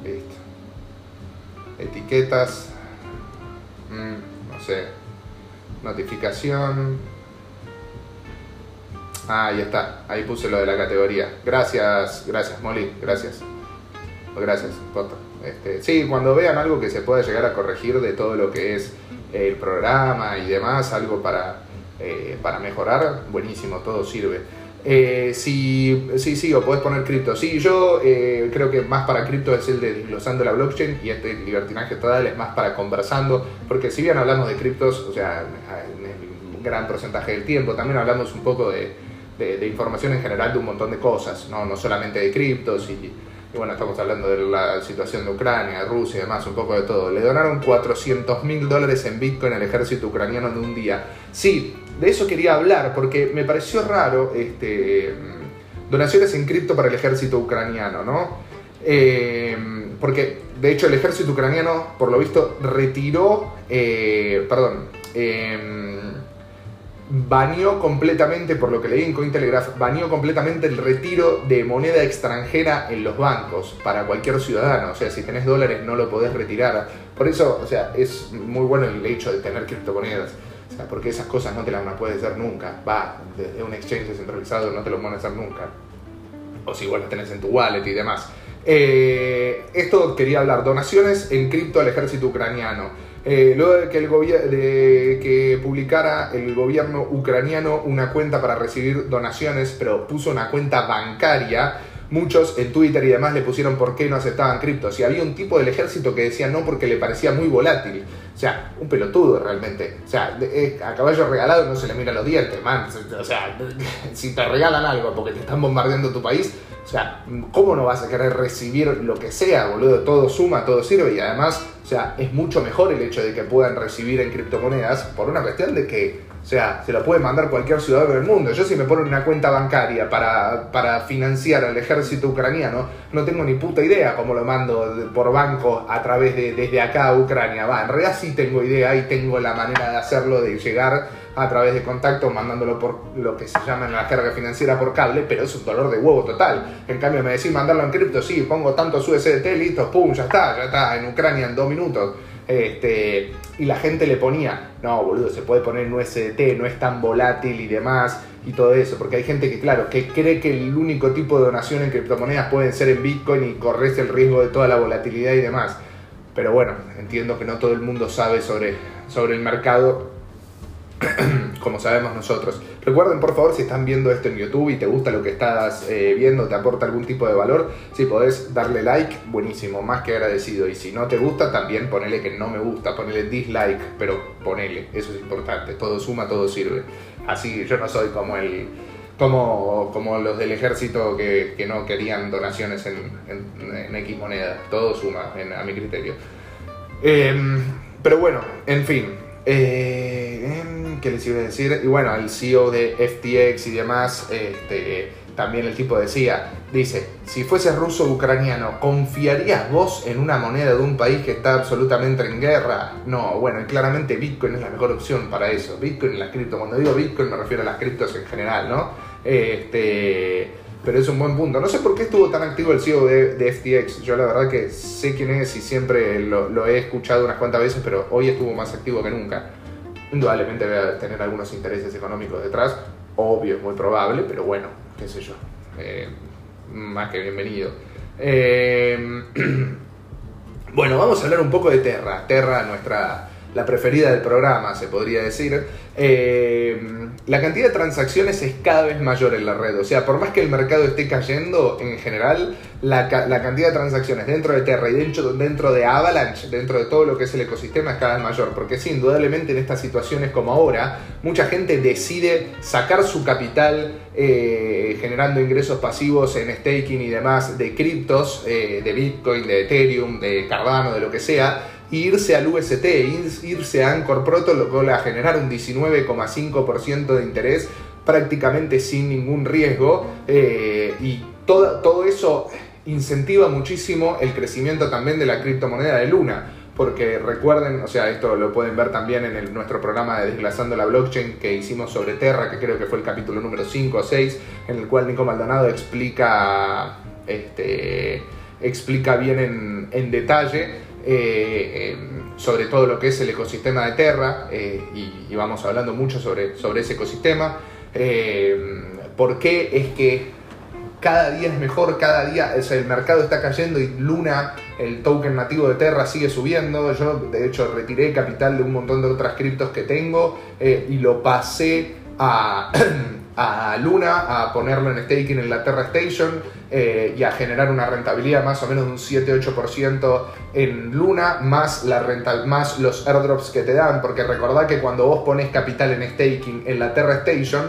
Listo. Etiquetas. Mm, no sé. Notificación. Ah, ya está. Ahí puse lo de la categoría. Gracias, gracias, Molly. Gracias. Gracias. Este, sí, cuando vean algo que se pueda llegar a corregir de todo lo que es el programa y demás, algo para, eh, para mejorar, buenísimo, todo sirve. Eh, sí, sí, sí, o podés poner cripto. Sí, yo eh, creo que más para cripto es el de desglosando la blockchain y este libertinaje total es más para conversando, porque si bien hablamos de criptos, o sea, en el gran porcentaje del tiempo, también hablamos un poco de, de, de información en general de un montón de cosas, no, no solamente de criptos y bueno, estamos hablando de la situación de Ucrania, Rusia y demás, un poco de todo. Le donaron 400 mil dólares en Bitcoin al ejército ucraniano en un día. Sí, de eso quería hablar porque me pareció raro este, donaciones en cripto para el ejército ucraniano, ¿no? Eh, porque de hecho el ejército ucraniano, por lo visto, retiró, eh, perdón, eh, baneó completamente, por lo que leí en Cointelegraph, baneó completamente el retiro de moneda extranjera en los bancos para cualquier ciudadano. O sea, si tenés dólares no lo podés retirar. Por eso, o sea, es muy bueno el hecho de tener criptomonedas. Porque esas cosas no te las puedes hacer nunca. Va, desde un exchange descentralizado no te lo van a hacer nunca. O si igual lo tenés en tu wallet y demás. Eh, esto quería hablar, donaciones en cripto al ejército ucraniano. Eh, luego de que, el de que publicara el gobierno ucraniano una cuenta para recibir donaciones, pero puso una cuenta bancaria, muchos en Twitter y demás le pusieron por qué no aceptaban criptos. Y había un tipo del ejército que decía no porque le parecía muy volátil. O sea, un pelotudo realmente. O sea, a caballo regalado no se le mira los dientes, man. O sea, <laughs> si te regalan algo porque te están bombardeando tu país, o sea, ¿cómo no vas a querer recibir lo que sea, boludo? Todo suma, todo sirve y además, o sea, es mucho mejor el hecho de que puedan recibir en criptomonedas por una cuestión de que, o sea, se lo puede mandar cualquier ciudadano del mundo. Yo si me ponen una cuenta bancaria para, para financiar al ejército ucraniano, no tengo ni puta idea cómo lo mando por banco a través de desde acá a Ucrania. Va, en realidad sí tengo idea y tengo la manera de hacerlo, de llegar a través de contacto, mandándolo por lo que se llama en la carga financiera por cable, pero es un dolor de huevo total. En cambio, me decís mandarlo en cripto, sí, pongo tantos USDT, listo, pum, ya está, ya está, en Ucrania en dos minutos. Este, y la gente le ponía, no, boludo, se puede poner en USDT, no es tan volátil y demás, y todo eso, porque hay gente que, claro, que cree que el único tipo de donación en criptomonedas pueden ser en Bitcoin y corres el riesgo de toda la volatilidad y demás. Pero bueno, entiendo que no todo el mundo sabe sobre, sobre el mercado <clears throat> como sabemos nosotros. Recuerden, por favor, si están viendo esto en YouTube y te gusta lo que estás eh, viendo, te aporta algún tipo de valor, si podés darle like, buenísimo, más que agradecido. Y si no te gusta, también ponele que no me gusta, ponele dislike, pero ponele, eso es importante. Todo suma, todo sirve. Así yo no soy como el como, como los del ejército que, que no querían donaciones en, en, X moneda. Todo suma, a mi criterio. Em, pero bueno, en fin. Eh, em, ¿Qué les iba a decir? Y bueno, el CEO de FTX y demás, este, también el tipo decía, dice, si fueses ruso ucraniano, ¿confiarías vos en una moneda de un país que está absolutamente en guerra? No, bueno, y claramente Bitcoin es la mejor opción para eso. Bitcoin y las cripto. Cuando digo Bitcoin me refiero a las criptos en general, ¿no? Este, pero es un buen punto. No sé por qué estuvo tan activo el CEO de, FTX. Yo la verdad que sé quién es y siempre lo, he escuchado unas cuantas veces, pero hoy estuvo más activo que nunca. Indudablemente debe tener algunos intereses económicos detrás, obvio, muy probable, pero bueno, qué sé yo. Eh, más que bienvenido. Eh, <clears throat> bueno, vamos a hablar un poco de Terra. Terra, nuestra la preferida del programa, se podría decir, eh, la cantidad de transacciones es cada vez mayor en la red. O sea, por más que el mercado esté cayendo, en general, la, cantidad de transacciones dentro de Terra y dentro, dentro de Avalanche, dentro de todo lo que es el ecosistema, es cada vez mayor. Porque sí, indudablemente en estas situaciones como ahora, mucha gente decide sacar su capital eh, generando ingresos pasivos en staking y demás de criptos, eh, de Bitcoin, de Ethereum, de Cardano, de lo que sea irse al UST, irse a Anchor Protocol a generar un 19,5% de interés prácticamente sin ningún riesgo eh, y todo, todo eso incentiva muchísimo el crecimiento también de la criptomoneda de Luna. Porque recuerden, o sea, esto lo pueden ver también en nuestro programa de Desglazando la Blockchain que hicimos sobre Terra, que creo que fue el capítulo número 5 o 6, en el cual Nico Maldonado explica, este, explica bien en, en detalle eh, sobre todo lo que es el ecosistema de Terra, eh, y, vamos hablando mucho sobre, sobre ese ecosistema. Eh, ¿Por qué es que cada día es mejor, cada día el mercado está cayendo y Luna, el token nativo de Terra, sigue subiendo? Yo, de hecho, retiré capital de un montón de otras criptos que tengo y lo pasé a, <clears throat> a Luna, a ponerlo en staking en la Terra Station eh, y a generar una rentabilidad más o menos de un 7-8% en Luna, más, la renta, más los airdrops que te dan, porque recordad que cuando vos pones capital en staking en la Terra Station,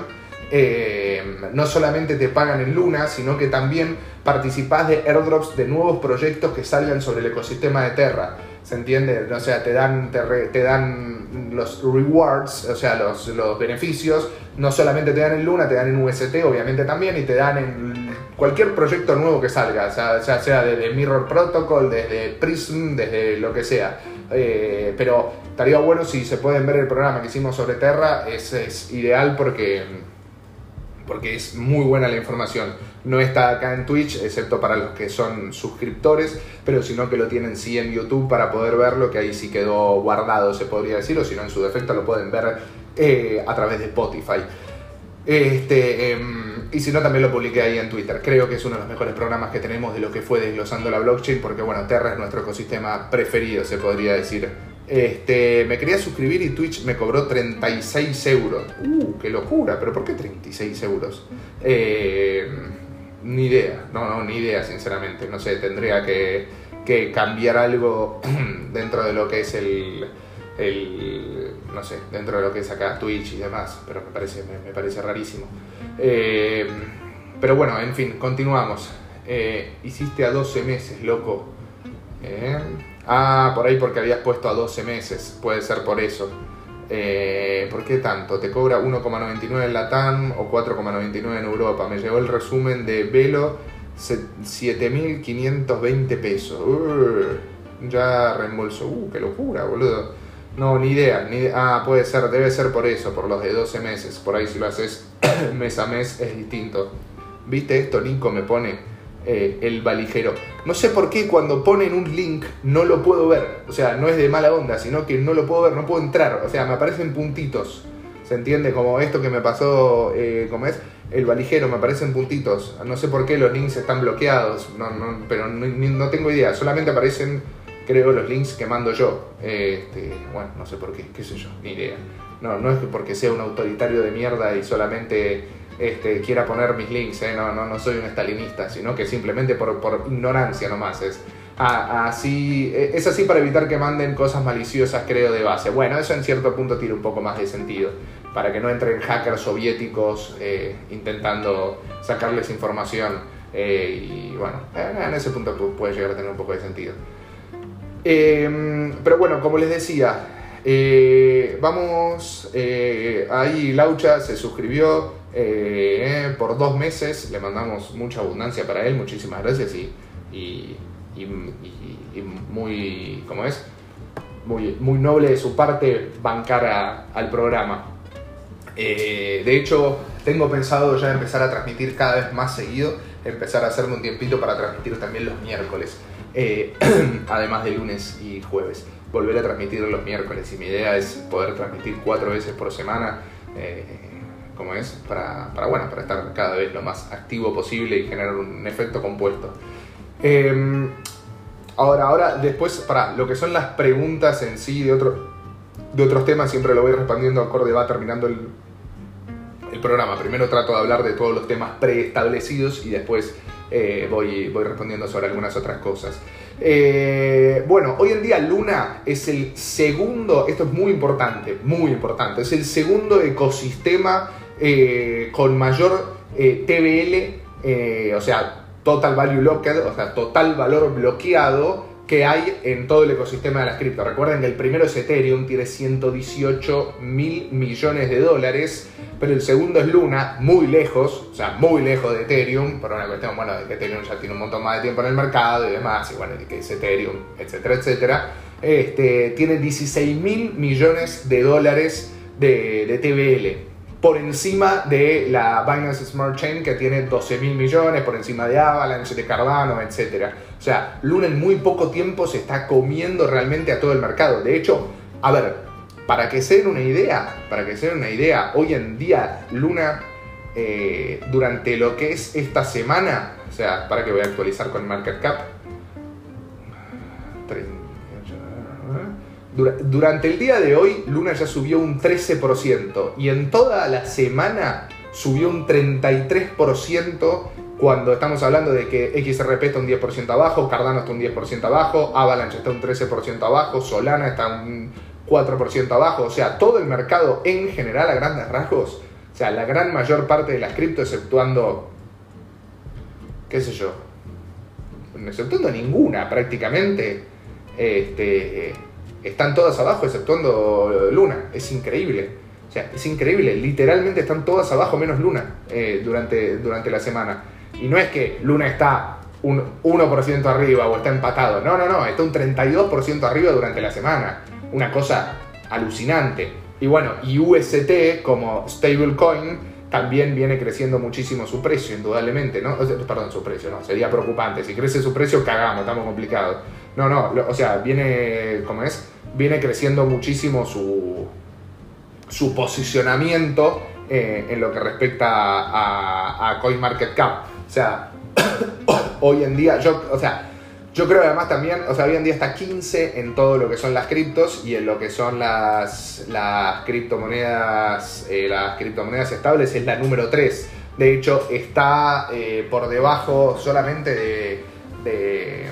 eh, no solamente te pagan en Luna, sino que también participás de airdrops de nuevos proyectos que salgan sobre el ecosistema de Terra. ¿Se entiende? O sea, te dan, te, dan los rewards, o sea, los, los, beneficios, no solamente te dan en Luna, te dan en UST, obviamente también, y te dan en cualquier proyecto nuevo que salga, sea, sea, sea desde Mirror Protocol, desde Prism, desde lo que sea. Eh, pero estaría bueno si se pueden ver el programa que hicimos sobre Terra, es, es ideal porque, porque es muy buena la información no está acá en Twitch, excepto para los que son suscriptores, pero sino que lo tienen sí en YouTube para poder verlo, que ahí sí quedó guardado, se podría decir, o si no, en su defecto lo pueden ver eh, a través de Spotify. Este, em, y si no, también lo publiqué ahí en Twitter. Creo que es uno de los mejores programas que tenemos de lo que fue desglosando la blockchain, porque bueno, Terra es nuestro ecosistema preferido, se podría decir. Este, me quería suscribir y Twitch me cobró 36 euros. Uh, qué locura, pero ¿por qué 36 euros? Eh, ni idea, no, no, ni idea, sinceramente. No sé, tendría que, que cambiar algo <clears throat> dentro de lo que es el, el, no sé, dentro de lo que es acá Twitch y demás, pero me parece, me, parece rarísimo. Eh, pero bueno, en fin, continuamos. Eh, hiciste a 12 meses, loco. Eh, ah, por ahí porque habías puesto a 12 meses, puede ser por eso. Eh, ¿Por qué tanto? Te cobra 1,99 en Latam o 4,99 en Europa. Me llegó el resumen de Velo, 7.520 pesos. ya reembolso. Uh, qué locura, boludo. No, ni idea, ni Ah, puede ser, debe ser por eso, por los de 12 meses. Por ahí si lo haces <coughs> mes a mes es distinto. ¿Viste esto? Nico me pone eh, el valijero. No sé por qué cuando ponen un link no lo puedo ver. O sea, no es de mala onda, sino que no lo puedo ver, no puedo entrar. O sea, me aparecen puntitos. ¿Se entiende? Como esto que me pasó, eh, como es, el valijero, me aparecen puntitos. No sé por qué los links están bloqueados, no, no, pero no, tengo idea. Solamente aparecen, creo, los links que mando yo. este, bueno, no sé por qué, qué sé yo, ni idea. No, no es porque sea un autoritario de mierda y solamente este, quiera poner mis links, ¿eh? no, no, no soy un estalinista, sino que simplemente por, ignorancia nomás es. así, e, es así para evitar que manden cosas maliciosas, creo, de base. Bueno, eso en cierto punto tiene un poco más de sentido, para que no entren hackers soviéticos eh, intentando sacarles información. Eh, y bueno, en ese punto puede llegar a tener un poco de sentido. Em, pero bueno, como les decía, vamos, ahí Laucha se suscribió, eh, por dos meses. Le mandamos mucha abundancia para él, muchísimas gracias y, muy, ¿cómo es? Muy, muy noble de su parte bancar al programa. Eh, de hecho, tengo pensado ya empezar a transmitir cada vez más seguido, empezar a hacerme un tiempito para transmitir también los miércoles, eh, <clears throat> además de lunes y jueves. Volver a transmitir los miércoles y mi idea es poder transmitir cuatro veces por semana como es, para, para, bueno, para estar cada vez lo más activo posible y generar un efecto compuesto. Em, ahora, ahora, después, para lo que son las preguntas en sí de otro, de otros temas, siempre lo voy respondiendo acorde va terminando el, el programa. Primero trato de hablar de todos los temas preestablecidos y después eh, voy, voy respondiendo sobre algunas otras cosas. Eh, bueno, hoy en día Luna es el segundo, esto es muy importante, muy importante, es el segundo ecosistema eh, con mayor TBL, o sea, Total Value Locked, o sea, total valor bloqueado que hay en todo el ecosistema de las cripto. Recuerden que el primero es Ethereum, tiene 118 mil millones de dólares, pero el segundo es Luna, muy lejos, o sea, muy lejos de Ethereum, por una cuestión, bueno, de que Ethereum ya tiene un montón más de tiempo en el mercado y demás, y bueno, que es Ethereum, etcétera, etcétera. Este, tiene 16 mil millones de dólares de, de TBL por encima de la Binance Smart Chain que tiene 12 mil millones, por encima de Avalanche, de Cardano, etc. O sea, Luna en muy poco tiempo se está comiendo realmente a todo el mercado. De hecho, a ver, para que se den una idea, para que se den una idea, hoy en día Luna, eh, durante lo que es esta semana, o sea, para que voy a actualizar con Market Cap, durante el día de hoy, Luna ya subió un 13% y en toda la semana subió un 33% cuando estamos hablando de que XRP está un 10% abajo, Cardano está un 10% abajo, Avalanche está un 13% abajo, Solana está un 4% abajo, o sea, todo el mercado en general a grandes rasgos, o sea, la gran mayor parte de las cripto, exceptuando, qué sé yo, exceptuando ninguna prácticamente, este, están todas abajo, exceptuando Luna. Es increíble. O sea, es increíble. Literalmente están todas abajo menos Luna eh, durante, durante la semana. Y no es que Luna está un 1% arriba o está empatado. No, no, no. Está un 32% arriba durante la semana. Una cosa alucinante. Y bueno, y UST como stablecoin también viene creciendo muchísimo su precio, indudablemente, ¿no? perdón, su precio, no, sería preocupante. Si crece su precio, cagamos, estamos complicados. No, no, o sea, viene, ¿cómo es? Viene creciendo muchísimo su, su posicionamiento eh, en lo que respecta a, CoinMarketCap. O sea, <coughs> hoy en día, yo, o sea, yo creo además también, o sea, hoy en día está 15 en todo lo que son las criptos y en lo que son las, las criptomonedas, eh, las criptomonedas estables es la número 3. De hecho, está eh, por debajo solamente de,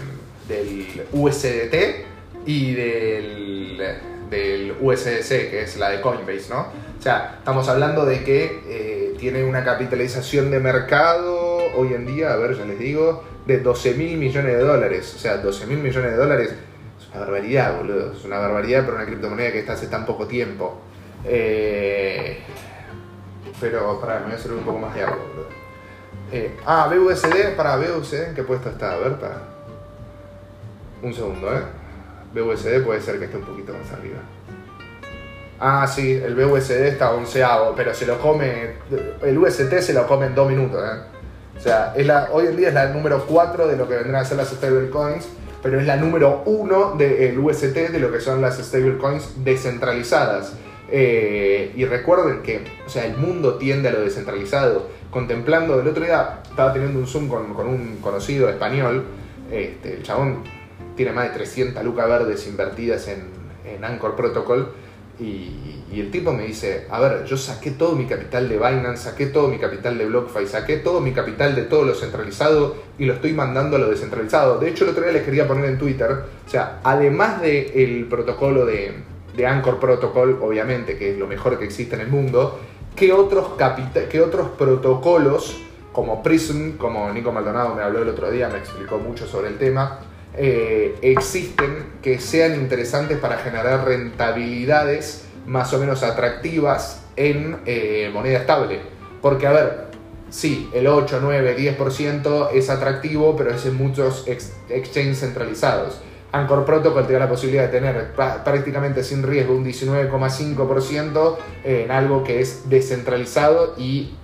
del USDT y del, del USDC, que es la de Coinbase, ¿no? O sea, estamos hablando de que eh, tiene una capitalización de mercado hoy en día, a ver, ya les digo, de 12 mil millones de dólares. O sea, 12 mil millones de dólares es una barbaridad, boludo. Es una barbaridad para una criptomoneda que está hace tan poco tiempo. Eh, pero, para, me voy a hacer un poco más de agua, boludo. Eh, ah, BUSD, para BUSD, ¿en qué puesto está? A. Un segundo, ¿eh? BUSD puede ser que esté un poquito más arriba. Ah, sí, el BUSD está onceavo, pero se lo come. El UST se lo come en dos minutos, ¿eh? O sea, es la, hoy en día es la número 4 de lo que vendrán a ser las stablecoins, pero es la número 1 del UST de lo que son las stablecoins descentralizadas. Eh, y recuerden que, o sea, el mundo tiende a lo descentralizado. Contemplando, el otro día estaba teniendo un Zoom con, un conocido español, este, el chabón tiene más de 300 lucas verdes invertidas en, en Anchor Protocol. Y, el tipo me dice, a ver, yo saqué todo mi capital de Binance, saqué todo mi capital de BlockFi, saqué todo mi capital de todo lo centralizado y lo estoy mandando a lo descentralizado. De hecho, el otro día les quería poner en Twitter, o sea, además del protocolo de, de, Anchor Protocol, obviamente, que es lo mejor que existe en el mundo, ¿qué otros, qué otros protocolos como Prism, como Nico Maldonado me habló el otro día, me explicó mucho sobre el tema, eh, existen que sean interesantes para generar rentabilidades más o menos atractivas en eh, moneda estable. Porque, a ver, sí, el 8, 9, 10% es atractivo, pero es en muchos exchanges centralizados. Anchor Protocol te da la posibilidad de tener prácticamente sin riesgo un 19,5% en algo que es descentralizado y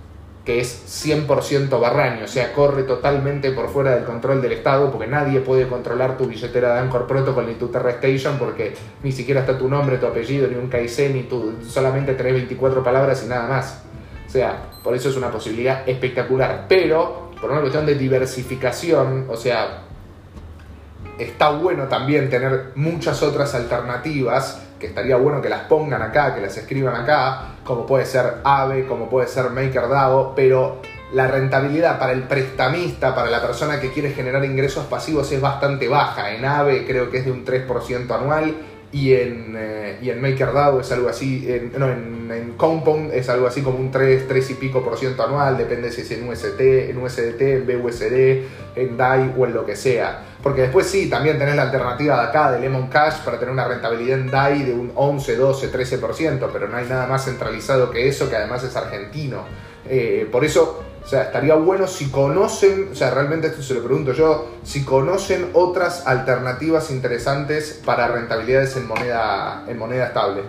que es 100% barraño, o sea, corre totalmente por fuera del control del Estado, porque nadie puede controlar tu billetera de Anchor Protocol ni tu Terra Station, porque ni siquiera está tu nombre, tu apellido, ni un KIC, ni tú, solamente tenés 24 palabras y nada más. O sea, por eso es una posibilidad espectacular. Pero, por una cuestión de diversificación, o sea, está bueno también tener muchas otras alternativas que estaría bueno que las pongan acá, que las escriban acá, como puede ser AVE, como puede ser MakerDAO, pero la rentabilidad para el prestamista, para la persona que quiere generar ingresos pasivos es bastante baja. En AVE creo que es de un 3% anual y en, eh, y en MakerDAO es algo así, no, en, en, Compound es algo así como un 3, 3 y pico por ciento anual, depende si es en UST, en USDT, en BUSD, en DAI o en lo que sea. Porque después sí, también tenés la alternativa de acá, de Lemon Cash, para tener una rentabilidad en DAI de un 11, 12, 13%, pero no hay nada más centralizado que eso, que además es argentino. Eh, por eso sea, estaría bueno si conocen, o sea, realmente esto se lo pregunto yo, si conocen otras alternativas interesantes para rentabilidades en moneda, en moneda estable.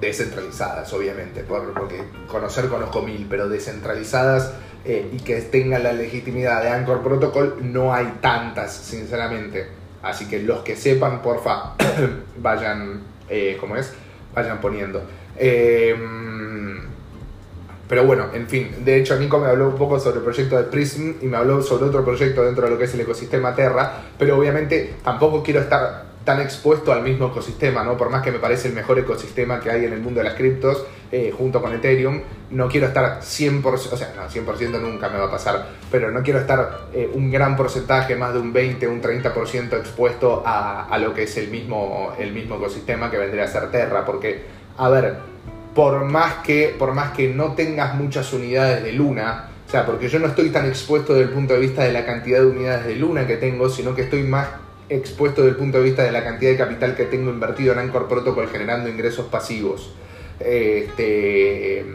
Descentralizadas, obviamente, porque conocer conozco mil, pero descentralizadas eh, y que tengan la legitimidad de Anchor Protocol no hay tantas, sinceramente. Así que los que sepan, porfa, <coughs> vayan, eh, ¿cómo es? Vayan poniendo. Eh, pero bueno, en fin, de hecho Nico me habló un poco sobre el proyecto de Prism y me habló sobre otro proyecto dentro de lo que es el ecosistema Terra, pero obviamente tampoco quiero estar tan expuesto al mismo ecosistema, ¿no? Por más que me parece el mejor ecosistema que hay en el mundo de las criptos, eh, junto con Ethereum, no quiero estar 100%, o sea, no, 100% nunca me va a pasar, pero no quiero estar eh, un gran porcentaje, más de un 20, un 30% expuesto a, a, lo que es el mismo, el mismo ecosistema que vendría a ser Terra, porque, a ver, por más que, por más que no tengas muchas unidades de luna, o sea, porque yo no estoy tan expuesto desde el punto de vista de la cantidad de unidades de luna que tengo, sino que estoy más expuesto desde el punto de vista de la cantidad de capital que tengo invertido en Anchor Protocol generando ingresos pasivos. Este,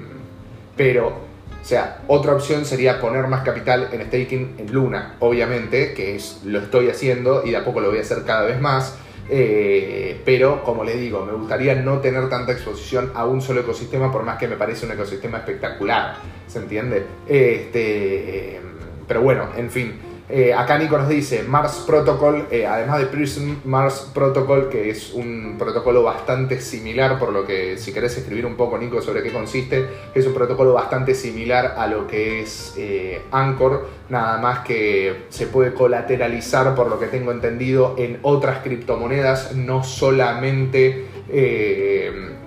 pero, o sea, otra opción sería poner más capital en staking en Luna, obviamente, que es, lo estoy haciendo y de a poco lo voy a hacer cada vez más. Eh, pero, como le digo, me gustaría no tener tanta exposición a un solo ecosistema, por más que me parece un ecosistema espectacular, ¿se entiende? Este, pero bueno, en fin. Eh, acá Nico nos dice Mars Protocol, eh, además de Prism, Mars Protocol, que es un protocolo bastante similar, por lo que si querés escribir un poco, Nico, sobre qué consiste, es un protocolo bastante similar a lo que es eh, Anchor, nada más que se puede colateralizar, por lo que tengo entendido, en otras criptomonedas, no solamente,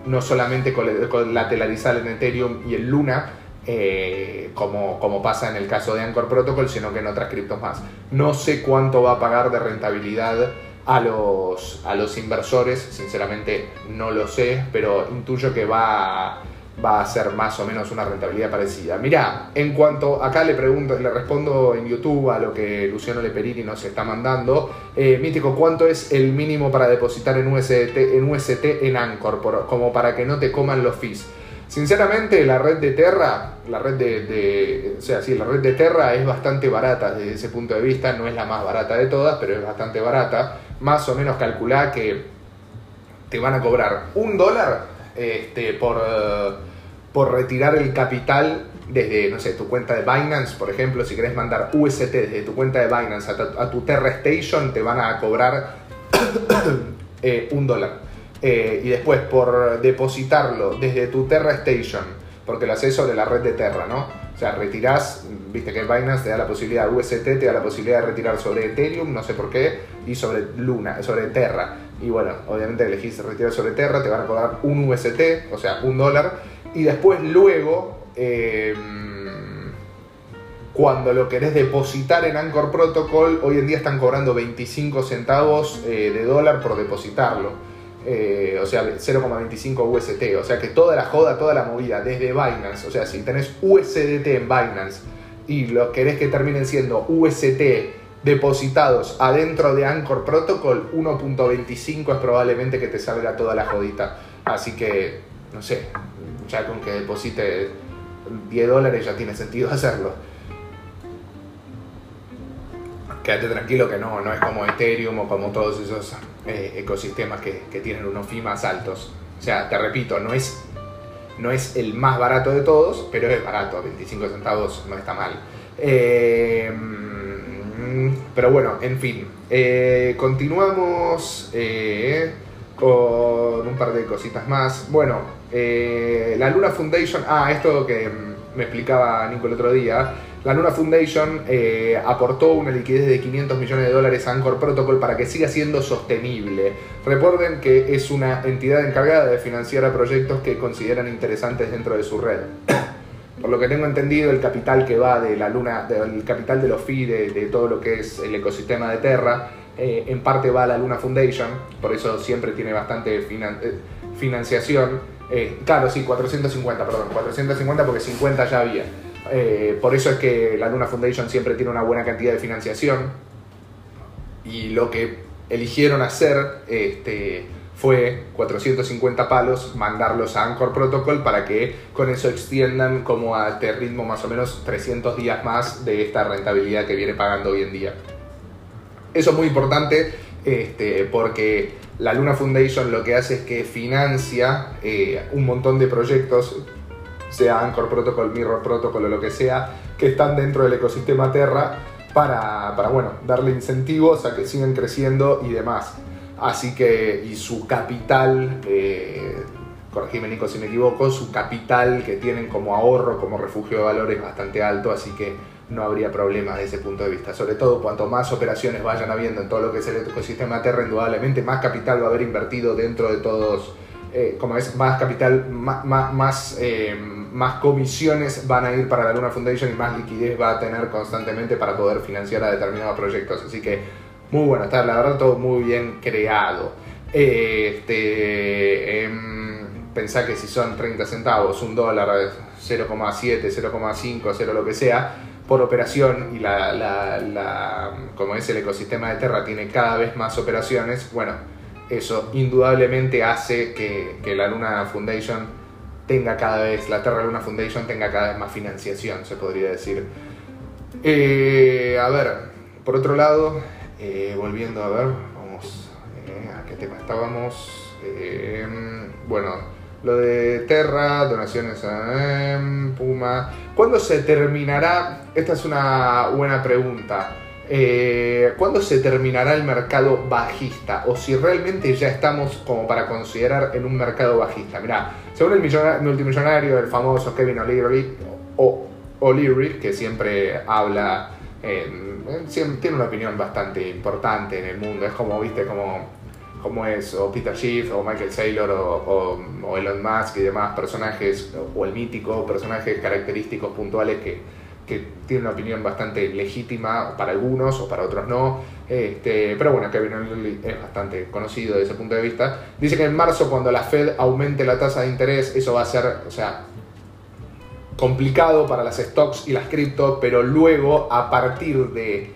no solamente colateralizar en Ethereum y en Luna, eh, como, como pasa en el caso de Anchor Protocol, sino que en otras criptos más. No sé cuánto va a pagar de rentabilidad a los, a los inversores, sinceramente no lo sé, pero intuyo que va, va a ser más o menos una rentabilidad parecida. Mira, en cuanto acá le pregunto, le respondo en YouTube a lo que Luciano Leperini nos está mandando. Eh, Mítico, ¿cuánto es el mínimo para depositar en UST en, UST en Anchor? como para que no te coman los fees. Sinceramente, la red de Terra, la red de, o sea, sí, la red de Terra es bastante barata desde ese punto de vista, no es la más barata de todas, pero es bastante barata. Más o menos calculá que te van a cobrar un dólar este, por, por retirar el capital desde, no sé, tu cuenta de Binance, por ejemplo, si querés mandar UST desde tu cuenta de Binance a tu, Terra Station, te van a cobrar <coughs> eh, un dólar. Eh, y después por depositarlo desde tu Terra Station, porque lo haces sobre la red de Terra, ¿no? O sea, retirás, viste que Binance te da la posibilidad, UST te da la posibilidad de retirar sobre Ethereum, no sé por qué, y sobre Luna, sobre Terra. Y bueno, obviamente elegís retirar sobre Terra, te van a cobrar un UST, o sea, un dólar, y después luego, em, cuando lo querés depositar en Anchor Protocol, hoy en día están cobrando 25 centavos eh, de dólar por depositarlo. Eh, o sea, 0,25 UST, o sea que toda la joda, toda la movida desde Binance, o sea, si tenés USDT en Binance y lo querés que terminen siendo UST depositados adentro de Anchor Protocol, 1.25 es probablemente que te salga toda la jodita. Así que, no sé, ya con que deposite 10 dólares ya tiene sentido <laughs> hacerlo quédate tranquilo que no, no es como Ethereum o como todos esos eh, ecosistemas que, tienen unos fees más altos. O sea, te repito, no es, no es el más barato de todos, pero es barato, 25 centavos no está mal. Eh, pero bueno, en fin, eh, continuamos con un par de cositas más. Bueno, la Luna Foundation, ah, esto que me explicaba Nico el otro día, la Luna Foundation eh, aportó una liquidez de 500 millones de dólares a Anchor Protocol para que siga siendo sostenible. Recuerden que es una entidad encargada de financiar a proyectos que consideran interesantes dentro de su red. Por lo que tengo entendido, el capital que va de la Luna, el capital de los FI, de, todo lo que es el ecosistema de Terra, eh, en parte va a la Luna Foundation, por eso siempre tiene bastante eh, financiación. claro, sí, 450, perdón, 450 porque 50 ya había. Eh, por eso es que la Luna Foundation siempre tiene una buena cantidad de financiación. Y lo que eligieron hacer este, fue 450 palos, mandarlos a Anchor Protocol para que con eso extiendan como a este ritmo más o menos 300 días más de esta rentabilidad que viene pagando hoy en día. Eso es muy importante este, porque la Luna Foundation lo que hace es que financia eh, un montón de proyectos sea Anchor Protocol, Mirror Protocol o lo que sea, que están dentro del ecosistema Terra para, bueno, darle incentivos a que sigan creciendo y demás. Así que, y su capital, eh, corregime Nico si me equivoco, su capital que tienen como ahorro, como refugio de valor es bastante alto, así que no habría problema desde ese punto de vista. Sobre todo, cuanto más operaciones vayan habiendo en todo lo que es el ecosistema Terra, indudablemente más capital va a haber invertido dentro de todos, eh, como es, más capital, más, más eh, más comisiones van a ir para la Luna Foundation y más liquidez va a tener constantemente para poder financiar a determinados proyectos. Así que muy bueno, está la verdad todo muy bien creado. Este, eh, pensá que si son 30 centavos, un dólar, 0,7, 0,5, 0 lo que sea, por operación y la, como es el ecosistema de Terra tiene cada vez más operaciones, bueno, eso indudablemente hace que la Luna Foundation tenga cada vez, la Terra Luna Foundation tenga cada vez más financiación, se podría decir. Eh, a ver, por otro lado, eh, volviendo a ver, vamos, eh, ¿a qué tema estábamos? bueno, lo de Terra, donaciones a Puma. ¿Cuándo se terminará? Esta es una buena pregunta. Eh, ¿cuándo se terminará el mercado bajista? O si realmente ya estamos como para considerar en un mercado bajista. Mirá, según el multimillonario, el famoso Kevin O'Leary, o O'Leary, que siempre habla, tiene una opinión bastante importante en el mundo. Es como, viste, como, como es, o Peter Schiff, o Michael Saylor, o, o Elon Musk y demás personajes, o el mítico, personajes característicos puntuales que que tiene una opinión bastante legítima para algunos o para otros no. Este, pero bueno, Kevin O'Leary es bastante conocido desde ese punto de vista. Dice que en marzo, cuando la Fed aumente la tasa de interés, eso va a ser, o sea, complicado para las stocks y las cripto, pero luego a partir de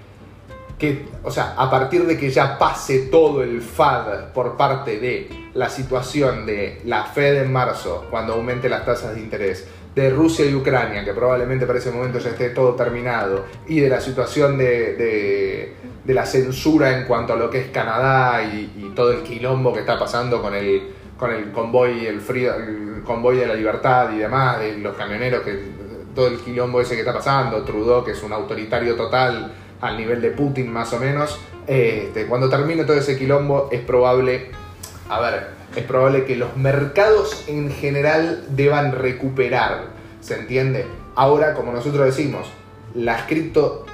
que, o sea, a partir de que ya pase todo el FAD por parte de la situación de la Fed en marzo, cuando aumente las tasas de interés, de Rusia y Ucrania, que probablemente para ese momento ya esté todo terminado, y de la situación de, de, la censura en cuanto a lo que es Canadá y, todo el quilombo que está pasando con el, con el convoy, el, el convoy de la libertad y demás, de los camioneros, que todo el quilombo ese que está pasando, Trudeau, que es un autoritario total al nivel de Putin más o menos, este, cuando termine todo ese quilombo es probable, a ver, es probable que los mercados en general deban recuperar, ¿se entiende? Ahora, como nosotros decimos, las cripto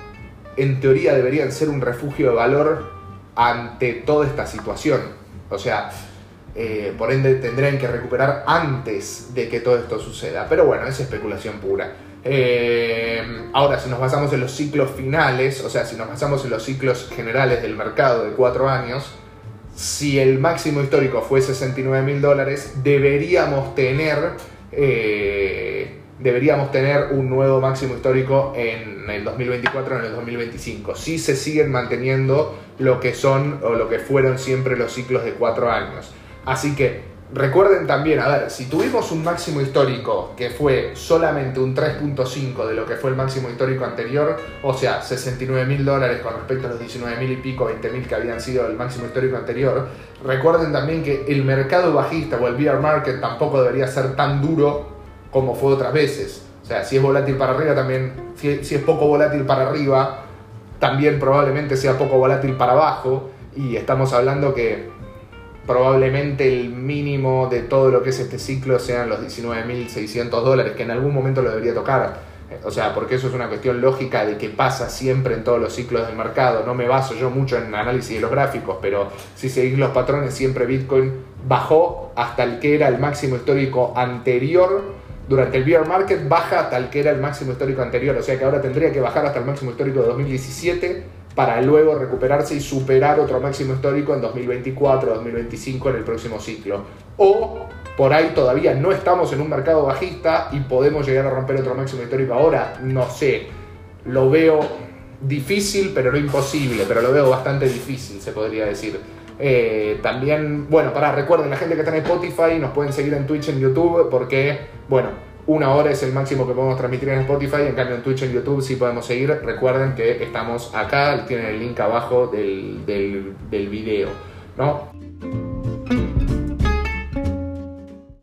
en teoría deberían ser un refugio de valor ante toda esta situación. O sea, eh, por ende tendrían que recuperar antes de que todo esto suceda. Pero bueno, es especulación pura. Eh, ahora, si nos basamos en los ciclos finales, o sea, si nos basamos en los ciclos generales del mercado de cuatro años, si el máximo histórico fue 69 mil dólares, deberíamos tener, eh, deberíamos tener un nuevo máximo histórico en el 2024 en el 2025. Si se siguen manteniendo lo que son o lo que fueron siempre los ciclos de cuatro años. Así que Recuerden también, a ver, si tuvimos un máximo histórico que fue solamente un 3.5 de lo que fue el máximo histórico anterior, o sea, 69 mil dólares con respecto a los 19 mil y pico, 20 mil que habían sido el máximo histórico anterior, recuerden también que el mercado bajista o el bear market tampoco debería ser tan duro como fue otras veces. O sea, si es volátil para arriba también, si, si es poco volátil para arriba, también probablemente sea poco volátil para abajo. Y estamos hablando que probablemente el mínimo de todo lo que es este ciclo sean los 19.600 dólares, que en algún momento lo debería tocar. O sea, porque eso es una cuestión lógica de que pasa siempre en todos los ciclos del mercado. No me baso yo mucho en análisis de los gráficos, pero si seguís los patrones, siempre Bitcoin bajó hasta el que era el máximo histórico anterior. Durante el bear market baja hasta el que era el máximo histórico anterior. O sea que ahora tendría que bajar hasta el máximo histórico de 2017 para luego recuperarse y superar otro máximo histórico en 2024, 2025 en el próximo ciclo. O por ahí todavía no estamos en un mercado bajista y podemos llegar a romper otro máximo histórico ahora, no sé. Lo veo difícil, pero no imposible, pero lo veo bastante difícil, se podría decir. Eh, también, bueno, para recuerden, la gente que está en Spotify nos pueden seguir en Twitch, en YouTube, porque, bueno, una hora es el máximo que podemos transmitir en Spotify, en cambio en Twitch, en YouTube sí podemos seguir. Recuerden que estamos acá, tienen el link abajo del, del, del video, ¿no?